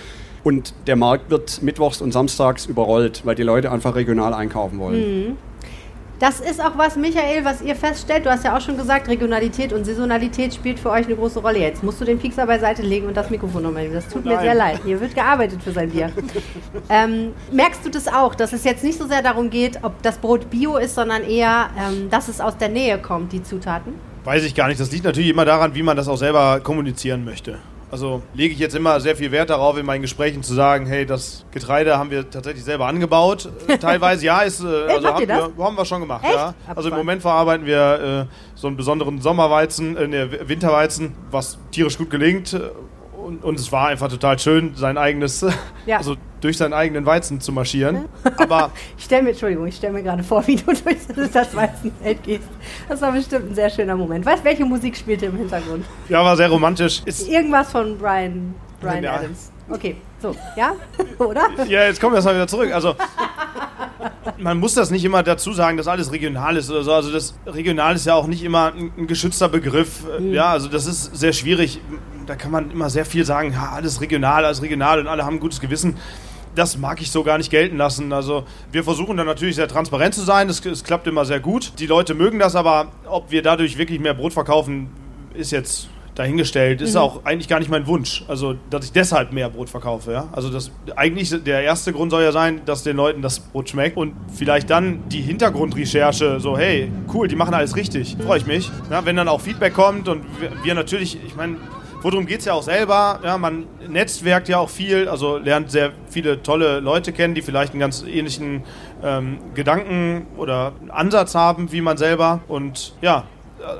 Und der Markt wird mittwochs und samstags überrollt, weil die Leute einfach regional einkaufen wollen. Mhm. Das ist auch was, Michael, was ihr feststellt. Du hast ja auch schon gesagt, Regionalität und Saisonalität spielt für euch eine große Rolle. Jetzt musst du den Piekser beiseite legen und das Mikrofon nochmal nehmen. Das tut mir Nein. sehr leid. Hier wird gearbeitet für sein Bier. ähm, merkst du das auch, dass es jetzt nicht so sehr darum geht, ob das Brot bio ist, sondern eher, ähm, dass es aus der Nähe kommt, die Zutaten? Weiß ich gar nicht. Das liegt natürlich immer daran, wie man das auch selber kommunizieren möchte. Also lege ich jetzt immer sehr viel Wert darauf, in meinen Gesprächen zu sagen, hey, das Getreide haben wir tatsächlich selber angebaut. *laughs* Teilweise ja, ist, äh, also haben, wir, haben wir schon gemacht. Echt? Ja. Also im. Moment verarbeiten wir äh, so einen besonderen Sommerweizen, äh, ne, Winterweizen, was tierisch gut gelingt. äh, Und, und es war einfach total schön, sein eigenes, *laughs* Ja. also durch seinen eigenen Weizen zu marschieren. *laughs* Aber Ich stelle mir, Entschuldigung, ich stelle mir gerade vor, wie du *laughs* durch das Weizenfeld gehst. Das war bestimmt ein sehr schöner Moment. Weißt du, welche Musik spielte im Hintergrund? ja, war sehr romantisch. Ist, Irgendwas von Brian, Brian Ja. Adams. Okay, so, ja? *laughs* Oder? Ja, jetzt kommen wir erstmal wieder zurück. Also, man muss das nicht immer dazu sagen, dass alles regional ist oder so. Also, das regional ist ja auch nicht immer ein, ein geschützter Begriff. Mhm. Ja, also, das ist sehr schwierig. Da kann man immer sehr viel sagen, ja, alles regional, alles regional und alle haben ein gutes Gewissen. Das mag ich so gar nicht gelten lassen. Also, wir versuchen dann natürlich sehr transparent zu sein. Es, es klappt immer sehr gut. Die Leute mögen das, aber ob wir dadurch wirklich mehr Brot verkaufen, ist jetzt dahingestellt. Ist auch eigentlich gar nicht mein Wunsch. Also, dass ich deshalb mehr Brot verkaufe. Ja? Also, das, eigentlich der erste Grund soll ja sein, dass den Leuten das Brot schmeckt. Und vielleicht dann die Hintergrundrecherche, so, hey, cool, die machen alles richtig. Freue ich mich. Ja, wenn dann auch Feedback kommt und wir, wir natürlich, ich meine, worum geht es ja auch selber? Ja, man netzwerkt ja auch viel, also lernt sehr viele tolle Leute kennen, die vielleicht einen ganz ähnlichen ähm, Gedanken oder Ansatz haben wie man selber. Und ja,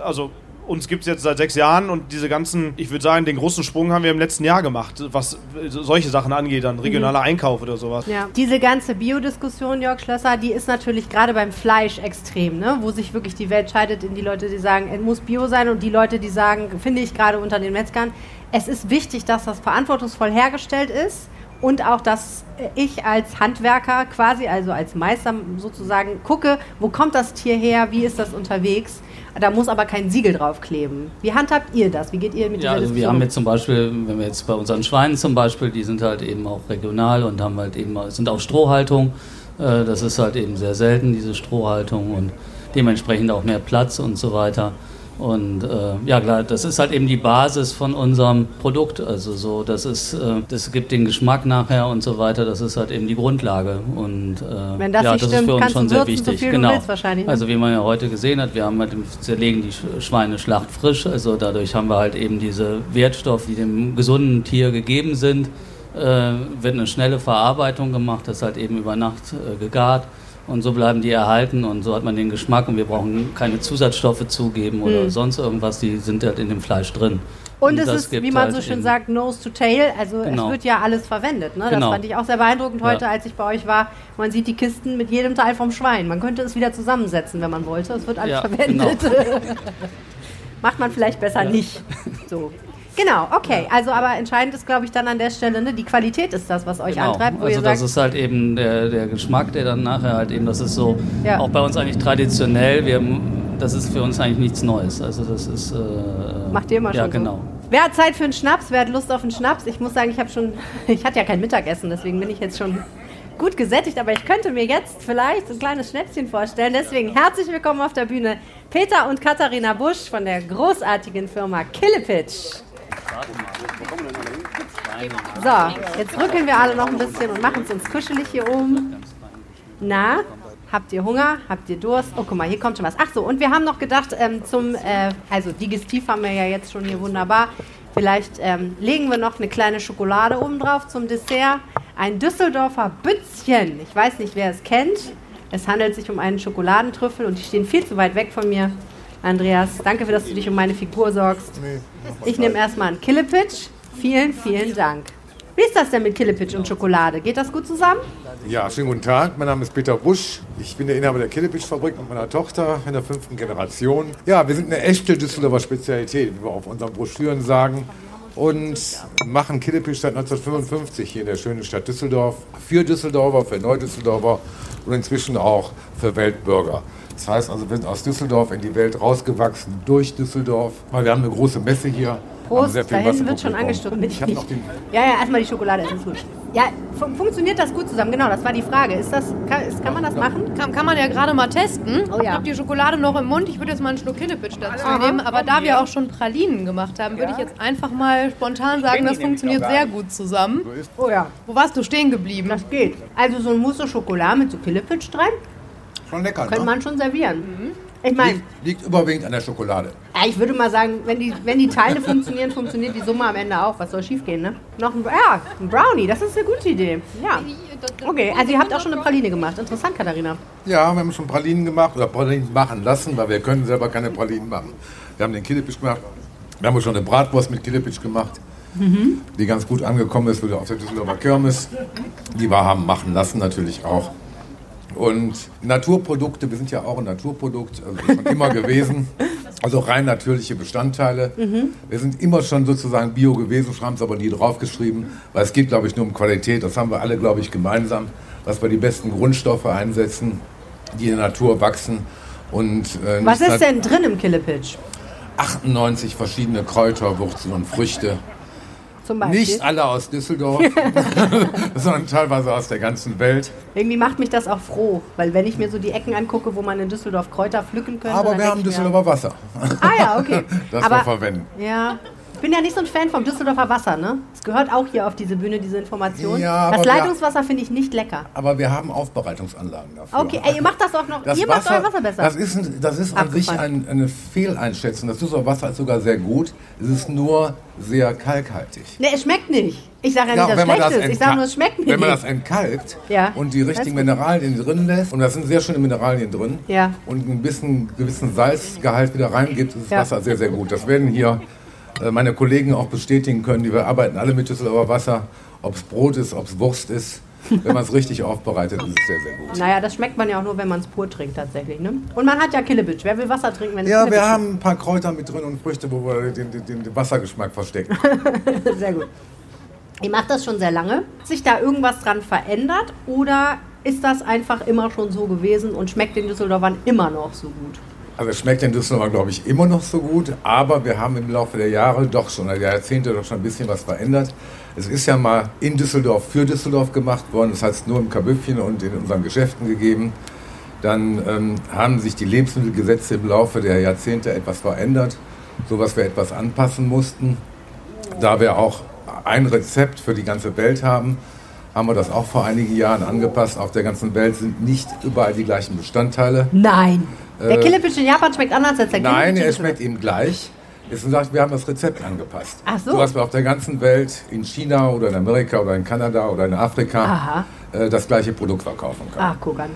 also uns gibt es jetzt seit sechs Jahren und diese ganzen, ich würde sagen, den großen Sprung haben wir im letzten Jahr gemacht, was solche Sachen angeht, dann regionaler Einkauf oder sowas. Ja. Diese ganze Biodiskussion, Jörg Schlösser, die ist natürlich gerade beim Fleisch extrem, ne? wo sich wirklich die Welt scheidet in die Leute, die sagen, es muss Bio sein und die Leute, die sagen, finde ich gerade unter den Metzgern, es ist wichtig, dass das verantwortungsvoll hergestellt ist und auch, dass ich als Handwerker quasi, also als Meister sozusagen, gucke, wo kommt das Tier her, wie ist das unterwegs. Da muss aber kein Siegel draufkleben. Wie handhabt ihr das? Wie geht ihr mit Ja, dieser also wir haben jetzt zum Beispiel, wenn wir jetzt bei unseren Schweinen zum Beispiel, die sind halt eben auch regional und haben halt eben sind auf Strohhaltung. Äh, Das ist halt eben sehr selten, diese Strohhaltung und dementsprechend auch mehr Platz und so weiter. Und äh, ja klar, das ist halt eben die Basis von unserem Produkt. Also so, das ist, äh, das gibt den Geschmack nachher und so weiter. Das ist halt eben die Grundlage. Und äh, Wenn das ja, nicht das stimmt, ist für uns schon sehr so wichtig. du genau. ne? Also wie man ja heute gesehen hat, wir haben halt, zerlegen die Sch- Schweine schlachtfrisch. Also dadurch haben wir halt eben diese Wertstoffe, die dem gesunden Tier gegeben sind. Äh, wird eine schnelle Verarbeitung gemacht, das halt eben über Nacht äh, gegart. Und so bleiben die erhalten und so hat man den Geschmack und wir brauchen keine Zusatzstoffe zugeben oder Hm. sonst irgendwas, die sind halt in dem Fleisch drin. Und, es das ist, wie man halt so schön sagt, nose to tail. Also Genau. es wird ja alles verwendet. Ne? Das Genau. fand ich auch sehr beeindruckend Ja. heute, als ich bei euch war. Man sieht die Kisten mit jedem Teil vom Schwein. Man könnte es wieder zusammensetzen, wenn man wollte. Es wird alles Ja, verwendet. *laughs* Macht man vielleicht besser nicht. So. Genau, okay. Also aber entscheidend ist, glaube ich, dann an der Stelle, ne? die Qualität ist das, was euch Genau. antreibt, also das sagt, ist halt eben der, der Geschmack, der dann nachher halt eben, das ist so Ja. auch bei uns eigentlich traditionell. Wir, das ist für uns eigentlich nichts Neues. Also das ist äh, macht ihr immer ja schon genau. so. Wer hat Zeit für einen Schnaps? Wer hat Lust auf einen Schnaps? Ich muss sagen, ich habe schon, *laughs* ich hatte ja kein Mittagessen, deswegen bin ich jetzt schon gut gesättigt, aber ich könnte mir jetzt vielleicht ein kleines Schnäpschen vorstellen. Deswegen herzlich willkommen auf der Bühne Peter und Katharina Busch von der großartigen Firma Killepitch. So, jetzt rücken wir alle noch ein bisschen und machen es uns kuschelig hier oben. Na, habt ihr Hunger? Habt ihr Durst? Oh, guck mal, hier kommt schon was. Ach so, und wir haben noch gedacht, ähm, zum, äh, also Digestiv haben wir ja jetzt schon hier wunderbar. Vielleicht ähm, legen wir noch eine kleine Schokolade oben drauf zum Dessert. Ein Düsseldorfer Bützchen. Ich weiß nicht, wer es kennt. Es handelt sich um einen Schokoladentrüffel und die stehen viel zu weit weg von mir. Andreas, danke, für, dass du dich um meine Figur sorgst. Ich nehme erstmal einen Killepitch. Vielen, vielen Dank. Wie ist das denn mit Killepitch und Schokolade? Geht das gut zusammen? Ja, schönen guten Tag. Mein Name ist Peter Busch. Ich bin der Inhaber der Killepitch-Fabrik mit meiner Tochter in der fünften Generation. Ja, wir sind eine echte Düsseldorfer Spezialität, wie wir auf unseren Broschüren sagen. und machen Killepisch seit 1955 hier in der schönen Stadt Düsseldorf. Für Düsseldorfer, für Neudüsseldorfer und inzwischen auch für Weltbürger. Das heißt also, wir sind aus Düsseldorf in die Welt rausgewachsen, durch Düsseldorf. Weil wir haben eine große Messe hier. Prost, da hinten wird schon angestoßen. Ich habe noch den Ja, ja, erstmal die Schokolade essen. ist gut. Ja, fun funktioniert das gut zusammen? Genau, das war die Frage. Ist das, kann, ist, kann man das machen? Kann, kann man ja gerade mal testen. Oh ja. Ich habe die Schokolade noch im Mund. Ich würde jetzt mal einen Schluck Kinnepitch dazu Aha. nehmen. Aber da wir auch schon Pralinen gemacht haben, würde ich jetzt einfach mal spontan sagen, das funktioniert sehr gut zusammen. Oh ja, Wo warst du stehen geblieben? das geht. Also so ein Mousse Schokolade mit so Killepitch drin, schon lecker. könnte Ne? man schon servieren. Ich meine, Liegt, liegt überwiegend an der Schokolade. ja, ich würde mal sagen, wenn die, wenn die Teile funktionieren, funktioniert die Summe am Ende auch. Was soll schief gehen, ne? Noch ein, ja, ein Brownie, das ist eine gute Idee. Ja. Okay, also ihr habt auch schon eine Praline gemacht. Interessant, Katharina. Ja, wir haben schon Pralinen gemacht oder Pralinen machen lassen, weil wir können selber keine Pralinen machen. Wir haben den Killepitch gemacht. Wir haben schon eine Bratwurst mit Killepitch gemacht, die ganz gut angekommen ist, wieder auf der Düsseldorfer Kirmes. Die wir haben machen lassen natürlich auch. Und Naturprodukte, wir sind ja auch ein Naturprodukt, also schon *laughs* immer gewesen. Also rein natürliche Bestandteile. Wir sind immer schon sozusagen bio gewesen, schreiben es aber nie draufgeschrieben, weil es geht, glaube ich, nur um Qualität. Das haben wir alle, glaube ich, gemeinsam, dass wir die besten Grundstoffe einsetzen, die in der Natur wachsen. Und, äh, Was ist denn drin im Killepitch? 98 verschiedene Kräuter, Wurzeln und Früchte. Zum Beispiel. Nicht alle aus Düsseldorf, *laughs* sondern teilweise aus der ganzen Welt. Irgendwie macht mich das auch froh, weil wenn ich mir so die Ecken angucke, wo man in Düsseldorf Kräuter pflücken könnte. Aber wir haben Düsseldorfer Wasser, Ah ja, okay. das Aber wir verwenden. Ja. Ich bin ja nicht so ein Fan vom Düsseldorfer Wasser, ne? Es gehört auch hier auf diese Bühne, diese Information. Ja, das Leitungswasser finde ich nicht lecker. Aber wir haben Aufbereitungsanlagen dafür. Okay, ey, ihr macht das auch noch. Das ihr macht euer Wasser besser. Das ist, ein, das ist an sich ein, eine Fehleinschätzung. Das Düsseldorfer Wasser ist sogar sehr gut. Es ist nur sehr kalkhaltig. ne, es schmeckt nicht. Ich sage ja, Ja, nicht, dass es schlecht das ist. Ich sage nur, es schmeckt nicht. Wenn man das entkalkt Ja, und die richtigen. Mineralien drin lässt, und da sind sehr schöne Mineralien drin, Ja. und ein bisschen gewissen Salzgehalt wieder reingibt, ist das. Wasser sehr, sehr gut. Das werden hier meine Kollegen auch bestätigen können. Die wir arbeiten alle mit Düsseldorfer Wasser, ob es Brot ist, ob es Wurst ist. Wenn man es richtig aufbereitet, ist es sehr, sehr gut. Naja, das schmeckt man ja auch nur, wenn man es pur trinkt tatsächlich. Ne? Und man hat ja Killebitch. Wer will Wasser trinken, wenn es Ja, Killebitch wir haben ein paar Kräuter mit drin und Früchte, wo wir den, den, den Wassergeschmack verstecken. *laughs* Sehr gut. Ihr macht das schon sehr lange. Hat sich da irgendwas dran verändert oder ist das einfach immer schon so gewesen und schmeckt den Düsseldorfern immer noch so gut? Also es schmeckt in Düsseldorf, glaube ich, immer noch so gut, aber wir haben im Laufe der Jahre doch schon, der Jahrzehnte doch schon ein bisschen was verändert. Es ist ja mal in Düsseldorf für Düsseldorf gemacht worden, das heißt nur im Kabüffchen und in unseren Geschäften gegeben. Dann ähm, haben sich die Lebensmittelgesetze im Laufe der Jahrzehnte etwas verändert, sodass wir etwas anpassen mussten. Da wir auch ein Rezept für die ganze Welt haben, haben wir das auch vor einigen Jahren angepasst. Auf der ganzen Welt sind nicht überall die gleichen Bestandteile. Nein. Der Äh, Killebitch in Japan schmeckt anders als der Nein, Killebitch in er schmeckt ihm gleich. Es sagt, wir haben das Rezept angepasst. Ach so. dass wir auf der ganzen Welt, in China oder in Amerika oder in Kanada oder in Afrika, äh, das gleiche Produkt verkaufen können. Ach, guck an.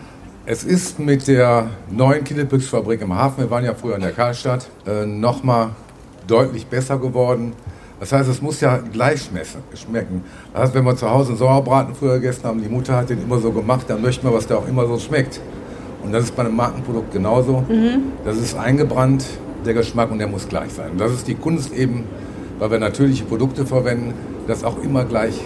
Es ist mit der neuen Kindelpitch-Fabrik im Hafen, wir waren ja früher in der Karlstadt, äh, nochmal deutlich besser geworden. Das heißt, es muss ja gleich schmecken- schmecken. Das heißt, wenn wir zu Hause einen Sauerbraten früher gegessen haben, die Mutter hat den immer so gemacht, dann möchten wir, was der auch immer so schmeckt. Und das ist bei einem Markenprodukt genauso. Das ist eingebrannt, der Geschmack, und der muss gleich sein. Und das ist die Kunst eben, weil wir natürliche Produkte verwenden, das auch immer gleich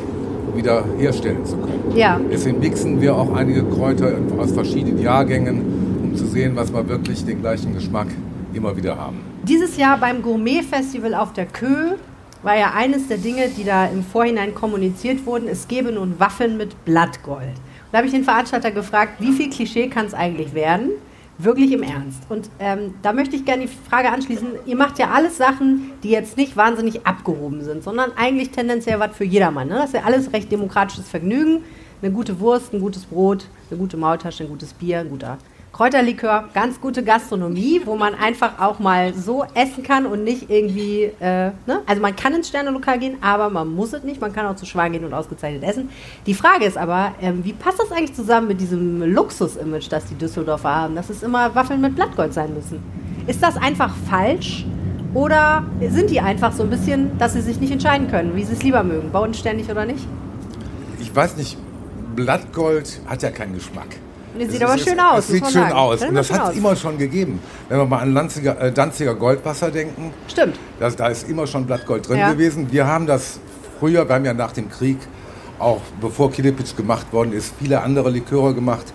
wieder herstellen zu können. Ja. Deswegen mixen wir auch einige Kräuter aus verschiedenen Jahrgängen, um zu sehen, was wir wirklich den gleichen Geschmack immer wieder haben. Dieses Jahr beim Gourmet-Festival auf der Kö war ja eines der Dinge, die da im Vorhinein kommuniziert wurden, es gebe nun Waffeln mit Blattgold. Da habe ich den Veranstalter gefragt, wie viel Klischee kann es eigentlich werden? Wirklich im Ernst. Und ähm, da möchte ich gerne die Frage anschließen, ihr macht ja alles Sachen, die jetzt nicht wahnsinnig abgehoben sind, sondern eigentlich tendenziell was für jedermann. Ne? Das ist ja alles recht demokratisches Vergnügen. Eine gute Wurst, ein gutes Brot, eine gute Maultasche, ein gutes Bier, ein guter Kräuterlikör, ganz gute Gastronomie, wo man einfach auch mal so essen kann und nicht irgendwie, äh, ne? Also man kann ins Sternelokal gehen, aber man muss es nicht. Man kann auch zu Schwan gehen und ausgezeichnet essen. Die Frage ist aber, ähm, wie passt das eigentlich zusammen mit diesem Luxus-Image, das die Düsseldorfer haben, dass es immer Waffeln mit Blattgold sein müssen? Ist das einfach falsch? Oder sind die einfach so ein bisschen, dass sie sich nicht entscheiden können, wie sie es lieber mögen, bodenständig oder nicht? Ich weiß nicht, Blattgold hat ja keinen Geschmack. Das sieht Es aber ist- schön aus. Sieht schön sagen. aus. Und das hat es immer schon gegeben. Wenn wir mal an Danziger, äh, Danziger Goldwasser denken, Stimmt. das, da ist immer schon Blattgold drin Ja. gewesen. Wir haben das früher, wir haben ja nach dem Krieg, auch bevor Killepitch gemacht worden ist, viele andere Liköre gemacht,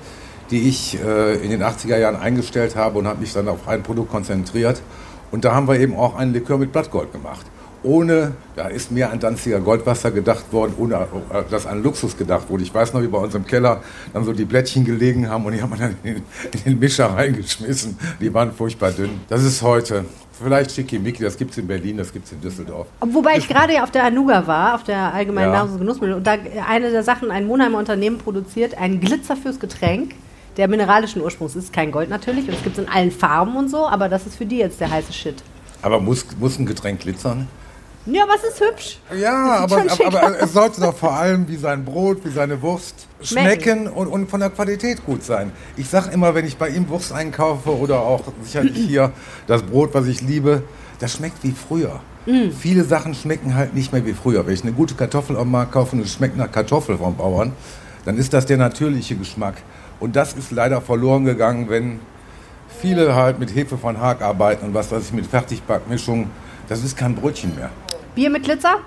die ich äh, in den 80er Jahren eingestellt habe und habe mich dann auf ein Produkt konzentriert. Und da haben wir eben auch einen Likör mit Blattgold gemacht. Ohne, da ist mehr an Danziger Goldwasser gedacht worden, ohne äh, dass an Luxus gedacht wurde. Ich weiß noch, wie bei uns im Keller dann so die Blättchen gelegen haben und die haben wir dann in den, in den Mischer reingeschmissen. Die waren furchtbar dünn. Das ist heute. Vielleicht Schickimicki, das gibt es in Berlin, das gibt es in Düsseldorf. Wobei ich gerade ja auf der Anuga war, auf der allgemeinen Ja. Nahrungs- und Genussmittel. Und da eine der Sachen, ein Monheimer Unternehmen produziert einen Glitzer fürs Getränk, der mineralischen Ursprungs ist. Kein Gold natürlich und es gibt es in allen Farben und so, aber das ist für die jetzt der heiße Shit. Aber muss, muss ein Getränk glitzern? Ja, was ist hübsch? Ja, aber, aber, aber es sollte doch vor allem wie sein Brot, wie seine Wurst Schmecken. schmecken und, und von der Qualität gut sein. Ich sage immer, wenn ich bei ihm Wurst einkaufe oder auch sicherlich *laughs* hier das Brot, was ich liebe, das schmeckt wie früher. Mm. Viele Sachen schmecken halt nicht mehr wie früher. Wenn ich eine gute Kartoffel am Markt kaufe und es schmeckt nach Kartoffel vom Bauern, dann ist das der natürliche Geschmack. Und das ist leider verloren gegangen, wenn viele halt mit Hefe von Haag arbeiten und was weiß ich mit Fertigbackmischung. Das ist kein Brötchen mehr. Bier mit Glitzer?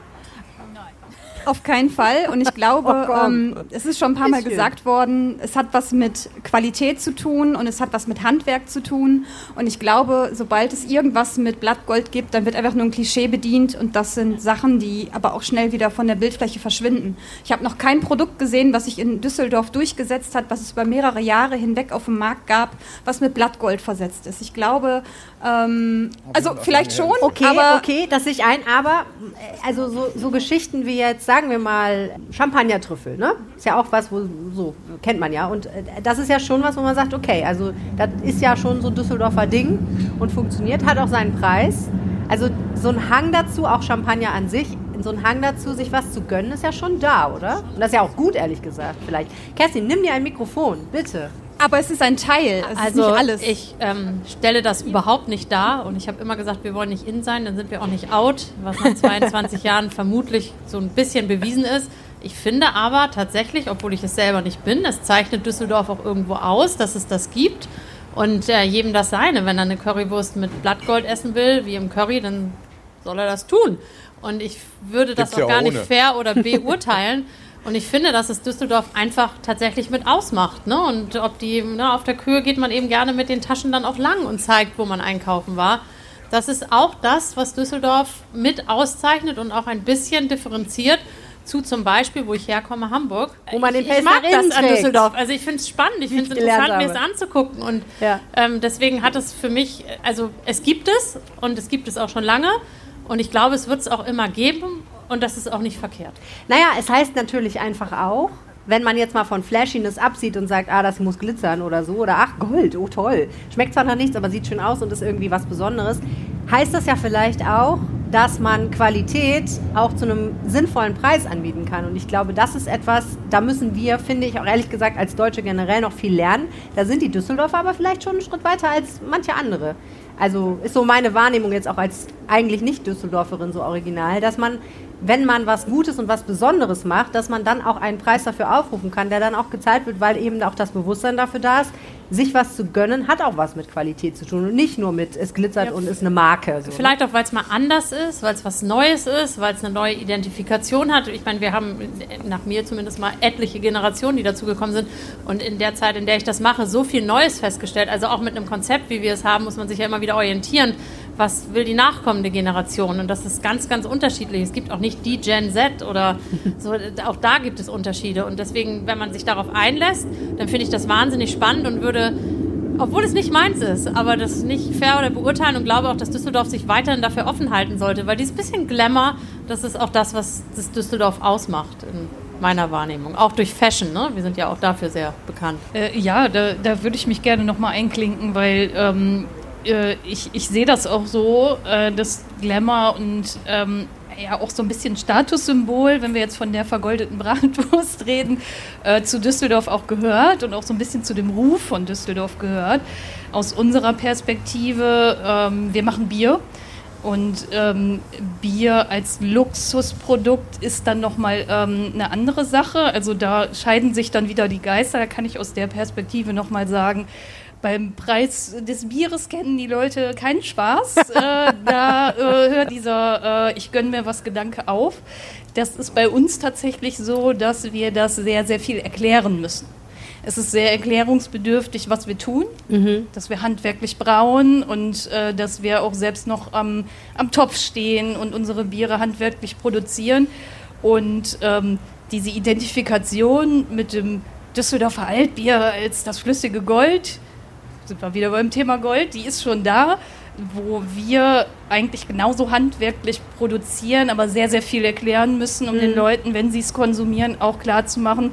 Auf keinen Fall. Und ich glaube, *laughs* Oh, ähm, es ist schon ein paar Mal gesagt worden, es hat was mit Qualität zu tun und es hat was mit Handwerk zu tun. Und ich glaube, sobald es irgendwas mit Blattgold gibt, dann wird einfach nur ein Klischee bedient. Und das sind Sachen, die aber auch schnell wieder von der Bildfläche verschwinden. Ich habe noch kein Produkt gesehen, was sich in Düsseldorf durchgesetzt hat, was es über mehrere Jahre hinweg auf dem Markt gab, was mit Blattgold versetzt ist. Ich glaube, ähm, also vielleicht schon, Okay, aber okay, das sich ein, aber äh, also so, so Geschichten wie jetzt, sagen wir mal, Champagnertrüffel, ne? Ist ja auch was, wo so kennt man ja. Und äh, das ist ja schon was, wo man sagt, okay, also das ist ja schon so ein Düsseldorfer Ding und funktioniert, hat auch seinen Preis. Also so ein Hang dazu, auch Champagner an sich, so ein Hang dazu, sich was zu gönnen, ist ja schon da, oder? Und das ist ja auch gut, ehrlich gesagt, vielleicht. Kerstin, nimm dir ein Mikrofon, bitte. Aber es ist ein Teil, es ist Also nicht alles. ich ähm, stelle das überhaupt nicht dar und ich habe immer gesagt, wir wollen nicht in sein, dann sind wir auch nicht out, was nach 22 *laughs* Jahren vermutlich so ein bisschen bewiesen ist. Ich finde aber tatsächlich, obwohl ich es selber nicht bin, es zeichnet Düsseldorf auch irgendwo aus, dass es das gibt und äh, jedem das seine. Wenn er eine Currywurst mit Blattgold essen will, wie im Curry, dann soll er das tun. Und ich würde das Gibt's ja auch gar auch nicht ohne. fair oder beurteilen. *laughs* Und ich finde, dass es Düsseldorf einfach tatsächlich mit ausmacht. Ne? Und ob die, ne, auf der Kühe geht man eben gerne mit den Taschen dann auch lang und zeigt, wo man einkaufen war. Das ist auch das, was Düsseldorf mit auszeichnet und auch ein bisschen differenziert zu zum Beispiel, wo ich herkomme, Hamburg. Wo man den ich, ich mag das an. Düsseldorf. Also ich finde es spannend, ich finde es interessant, mir es anzugucken. Und Ja. ähm, deswegen hat es für mich, also es gibt es und es gibt es auch schon lange. Und ich glaube, es wird es auch immer geben und das ist auch nicht verkehrt. Naja, es heißt natürlich einfach auch, wenn man jetzt mal von Flashiness absieht und sagt, ah, das muss glitzern oder so, oder ach, Gold, oh toll. Schmeckt zwar noch nichts, aber sieht schön aus und ist irgendwie was Besonderes, heißt das ja vielleicht auch, dass man Qualität auch zu einem sinnvollen Preis anbieten kann. Und ich glaube, das ist etwas, da müssen wir, finde ich, auch ehrlich gesagt, als Deutsche generell noch viel lernen. Da sind die Düsseldorfer aber vielleicht schon einen Schritt weiter als manche andere. Also ist so meine Wahrnehmung jetzt auch als eigentlich nicht Düsseldorferin so original, dass man, wenn man was Gutes und was Besonderes macht, dass man dann auch einen Preis dafür aufrufen kann, der dann auch gezahlt wird, weil eben auch das Bewusstsein dafür da ist, sich was zu gönnen, hat auch was mit Qualität zu tun und nicht nur mit, es glitzert Ja. und ist eine Marke. So, ne? Vielleicht auch, weil es mal anders ist, weil es was Neues ist, weil es eine neue Identifikation hat. Ich meine, wir haben nach mir zumindest mal etliche Generationen, die dazugekommen sind. Und in der Zeit, in der ich das mache, so viel Neues festgestellt. Also auch mit einem Konzept, wie wir es haben, muss man sich ja immer wieder orientieren. Was will die nachkommende Generation? Und das ist ganz, ganz unterschiedlich. Es gibt auch nicht die Gen Z oder *laughs* so. Auch da gibt es Unterschiede. Und deswegen, wenn man sich darauf einlässt, dann finde ich das wahnsinnig spannend und würde obwohl es nicht meins ist, aber das nicht fair oder beurteilen und glaube auch, dass Düsseldorf sich weiterhin dafür offen halten sollte, weil dieses bisschen Glamour, das ist auch das, was das Düsseldorf ausmacht in meiner Wahrnehmung. Auch durch Fashion, ne? Wir sind ja auch dafür sehr bekannt. Äh, ja, da, da würde ich mich gerne nochmal einklinken, weil ähm, äh, ich, ich sehe das auch so, äh, das Glamour und ähm, ja auch so ein bisschen Statussymbol, wenn wir jetzt von der vergoldeten *laughs* Bratwurst reden, äh, zu Düsseldorf auch gehört und auch so ein bisschen zu dem Ruf von Düsseldorf gehört. Aus unserer Perspektive, ähm, wir machen Bier. Und ähm, Bier als Luxusprodukt ist dann nochmal ähm, eine andere Sache. Also da scheiden sich dann wieder die Geister. Da kann ich aus der Perspektive nochmal sagen, beim Preis des Bieres kennen die Leute keinen Spaß. äh, da äh, hört dieser äh, Ich gönn mir was Gedanke auf. Das ist bei uns tatsächlich so, dass wir das sehr, sehr viel erklären müssen. Es ist sehr erklärungsbedürftig, was wir tun, Mhm. dass wir handwerklich brauen und äh, dass wir auch selbst noch am, am Topf stehen und unsere Biere handwerklich produzieren. Und ähm, diese Identifikation mit dem Düsseldorfer Altbier als das flüssige Gold, sind wir wieder beim Thema Gold, die ist schon da, wo wir eigentlich genauso handwerklich produzieren, aber sehr, sehr viel erklären müssen, um den Leuten, wenn sie es konsumieren, auch klar zu machen,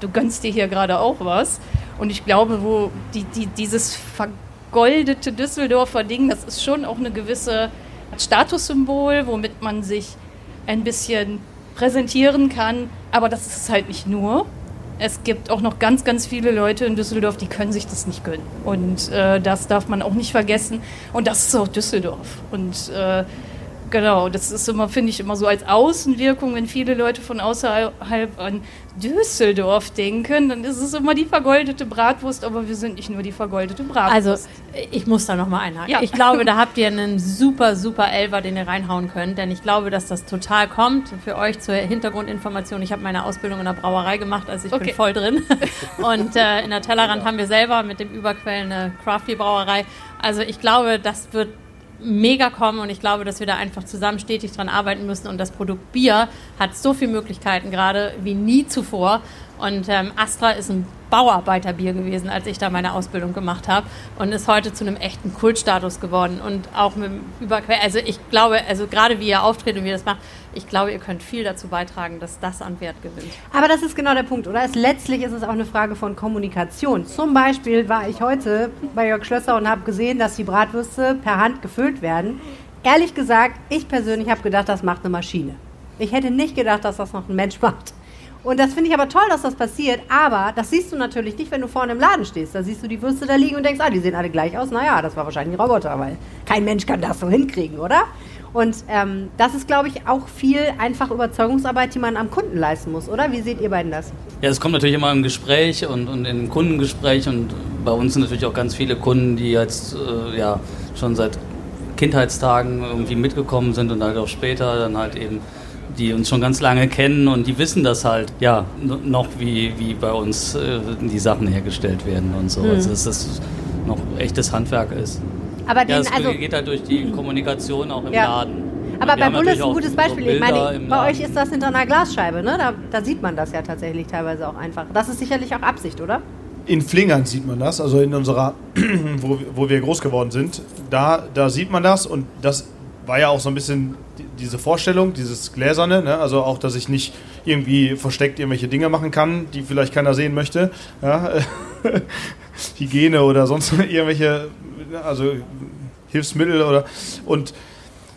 du gönnst dir hier gerade auch was. Und ich glaube, wo die, die, dieses vergoldete Düsseldorfer Ding, das ist schon auch eine gewisse Statussymbol, womit man sich ein bisschen präsentieren kann. Aber das ist es halt nicht nur. Es gibt auch noch ganz, ganz viele Leute in Düsseldorf, die können sich das nicht gönnen. Und äh, das darf man auch nicht vergessen. Und das ist auch Düsseldorf. Und äh, genau, das ist immer, finde ich, immer so als Außenwirkung, wenn viele Leute von außerhalb an Düsseldorf denken, dann ist es immer die vergoldete Bratwurst, aber wir sind nicht nur die vergoldete Bratwurst. Also, ich muss da nochmal einhaken. Ja. Ich glaube, da habt ihr einen super, super Elfer, den ihr reinhauen könnt, denn ich glaube, dass das total kommt. Für euch zur Hintergrundinformation, ich habe meine Ausbildung in der Brauerei gemacht, also ich Okay. bin voll drin. *laughs* Und äh, in der Tellerrand haben wir selber mit dem Überquell eine Crafty-Brauerei. Also ich glaube, das wird mega kommen und ich glaube, dass wir da einfach zusammen stetig dran arbeiten müssen. Und das Produkt Bier hat so viele Möglichkeiten gerade wie nie zuvor und ähm, Astra ist ein Bauarbeiterbier gewesen, als ich da meine Ausbildung gemacht habe und ist heute zu einem echten Kultstatus geworden und auch mit dem Überquell, also ich glaube, also gerade wie ihr auftritt und wie ihr das macht, ich glaube, ihr könnt viel dazu beitragen, dass das an Wert gewinnt. Aber das ist genau der Punkt, oder? Es, letztlich ist es auch eine Frage von Kommunikation. Zum Beispiel war ich heute bei Jörg Schlösser und habe gesehen, dass die Bratwürste per Hand gefüllt werden. Ehrlich gesagt, ich persönlich habe gedacht, das macht eine Maschine. Ich hätte nicht gedacht, dass das noch ein Mensch macht. Und das finde ich aber toll, dass das passiert. Aber das siehst du natürlich nicht, wenn du vorne im Laden stehst. Da siehst du die Würste da liegen und denkst, ah, die sehen alle gleich aus. Naja, das war wahrscheinlich ein Roboter, weil kein Mensch kann das so hinkriegen, oder? Und ähm, das ist, glaube ich, auch viel einfach Überzeugungsarbeit, die man am Kunden leisten muss, oder? Wie seht ihr beiden das? Ja, es kommt natürlich immer im Gespräch und, und im Kundengespräch und bei uns sind natürlich auch ganz viele Kunden, die jetzt äh, ja schon seit Kindheitstagen irgendwie mitgekommen sind und halt auch später dann halt eben die uns schon ganz lange kennen und die wissen das halt, ja, noch wie, wie bei uns äh, die Sachen hergestellt werden und so. Also, dass das noch echtes Handwerk ist. Aber Ja, den, es also, geht halt durch die Kommunikation auch im Ja. Laden. aber bei Bull ist ein gutes so Beispiel. ich Bilder meine, bei euch ist das hinter einer Glasscheibe, ne? Da, da sieht man das ja tatsächlich teilweise auch einfach. Das ist sicherlich auch Absicht, oder? In Flingern sieht man das, also in unserer, *clears throat* wo, wir- wo wir groß geworden sind, da, da sieht man das und das war ja auch so ein bisschen die- diese Vorstellung, dieses Gläserne, ne? also auch, dass ich nicht irgendwie versteckt irgendwelche Dinge machen kann, die vielleicht keiner sehen möchte, ja? *laughs* Hygiene oder sonst *laughs* irgendwelche, also Hilfsmittel oder und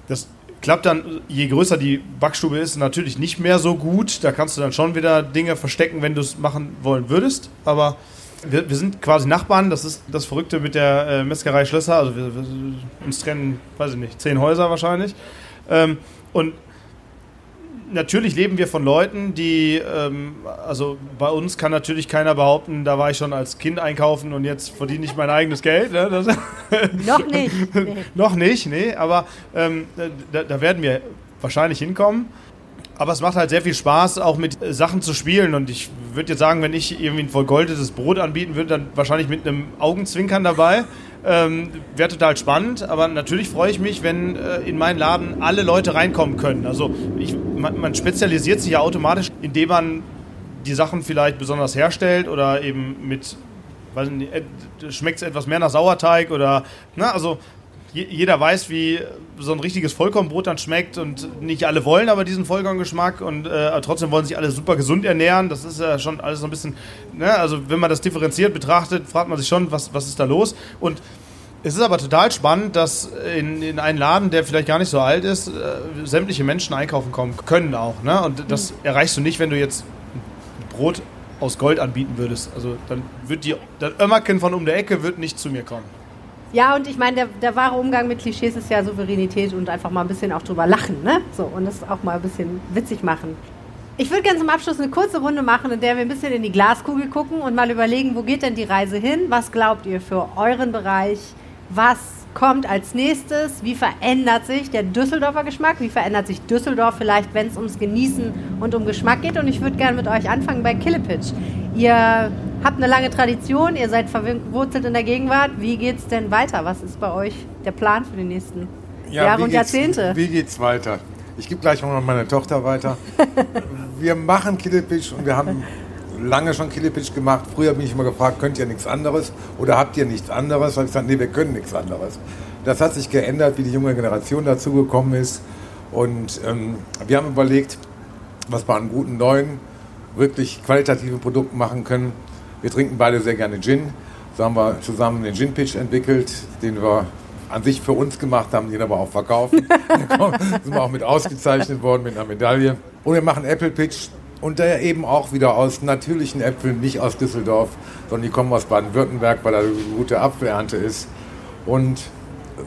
das klappt dann, je größer die Backstube ist, natürlich nicht mehr so gut. Da kannst du dann schon wieder Dinge verstecken, wenn du es machen wollen würdest. Aber wir, wir sind quasi Nachbarn. Das ist das Verrückte mit der äh, Metzgerei Schlösser. Also wir, wir uns trennen, weiß ich nicht, zehn Häuser wahrscheinlich. Ähm, und natürlich leben wir von Leuten, die, ähm, also bei uns kann natürlich keiner behaupten, da war ich schon als Kind einkaufen und jetzt verdiene ich mein eigenes Geld. Ne? Das, *laughs* Noch nicht. Nee. *laughs* noch nicht, nee, aber ähm, da, da werden wir wahrscheinlich hinkommen. Aber es macht halt sehr viel Spaß, auch mit äh, Sachen zu spielen. Und ich würde jetzt sagen, wenn ich irgendwie ein vergoldetes Brot anbieten würde, dann wahrscheinlich mit einem Augenzwinkern dabei. Ähm, Wäre total spannend. Aber natürlich freue ich mich, wenn äh, in meinen Laden alle Leute reinkommen können. Also ich, man, man spezialisiert sich ja automatisch, indem man die Sachen vielleicht besonders herstellt oder eben mit, weiß nicht, schmeckt es etwas mehr nach Sauerteig oder, na, also jeder weiß, wie so ein richtiges Vollkornbrot dann schmeckt und nicht alle wollen aber diesen Vollkorngeschmack und äh, trotzdem wollen sich alle super gesund ernähren. Das ist ja schon alles so ein bisschen, ne, also wenn man das differenziert betrachtet, fragt man sich schon, was, was ist da los und es ist aber total spannend, dass in, in einen Laden, der vielleicht gar nicht so alt ist, äh, sämtliche Menschen einkaufen kommen können auch. Ne? Und das erreichst du nicht, wenn du jetzt ein Brot aus Gold anbieten würdest. Also dann wird die, das Ömmerken von um der Ecke wird nicht zu mir kommen. Ja, und ich meine, der, der wahre Umgang mit Klischees ist ja Souveränität und einfach mal ein bisschen auch drüber lachen, ne? So, und das auch mal ein bisschen witzig machen. Ich würde gerne zum Abschluss eine kurze Runde machen, in der wir ein bisschen in die Glaskugel gucken und mal überlegen, wo geht denn die Reise hin? Was glaubt ihr für euren Bereich? Was kommt als nächstes? Wie verändert sich der Düsseldorfer Geschmack? Wie verändert sich Düsseldorf vielleicht, wenn es ums Genießen und um Geschmack geht? Und ich würde gerne mit euch anfangen bei Killepitch. Ihr habt eine lange Tradition, ihr seid verwurzelt in der Gegenwart. Wie geht es denn weiter? Was ist bei euch der Plan für die nächsten Jahre wie und geht's- Jahrzehnte? Wie geht's weiter? Ich gebe gleich mal meine Tochter weiter. *laughs* wir machen Killepitch und wir haben lange schon Killepitch gemacht. Früher bin ich immer gefragt, könnt ihr nichts anderes oder habt ihr nichts anderes? Da habe ich gesagt, nee, wir können nichts anderes. Das hat sich geändert, wie die junge Generation dazugekommen ist. Und ähm, wir haben überlegt, was wir an guten neuen, wirklich qualitativen Produkten machen können. Wir trinken beide sehr gerne Gin. So haben wir zusammen den Gin Pitch entwickelt, den wir an sich für uns gemacht haben, den aber auch verkauft. Da sind wir auch mit ausgezeichnet worden mit einer Medaille. Und wir machen Apple Pitch und der eben auch wieder aus natürlichen Äpfeln, nicht aus Düsseldorf, sondern die kommen aus Baden-Württemberg, weil da eine gute Apfelernte ist. Und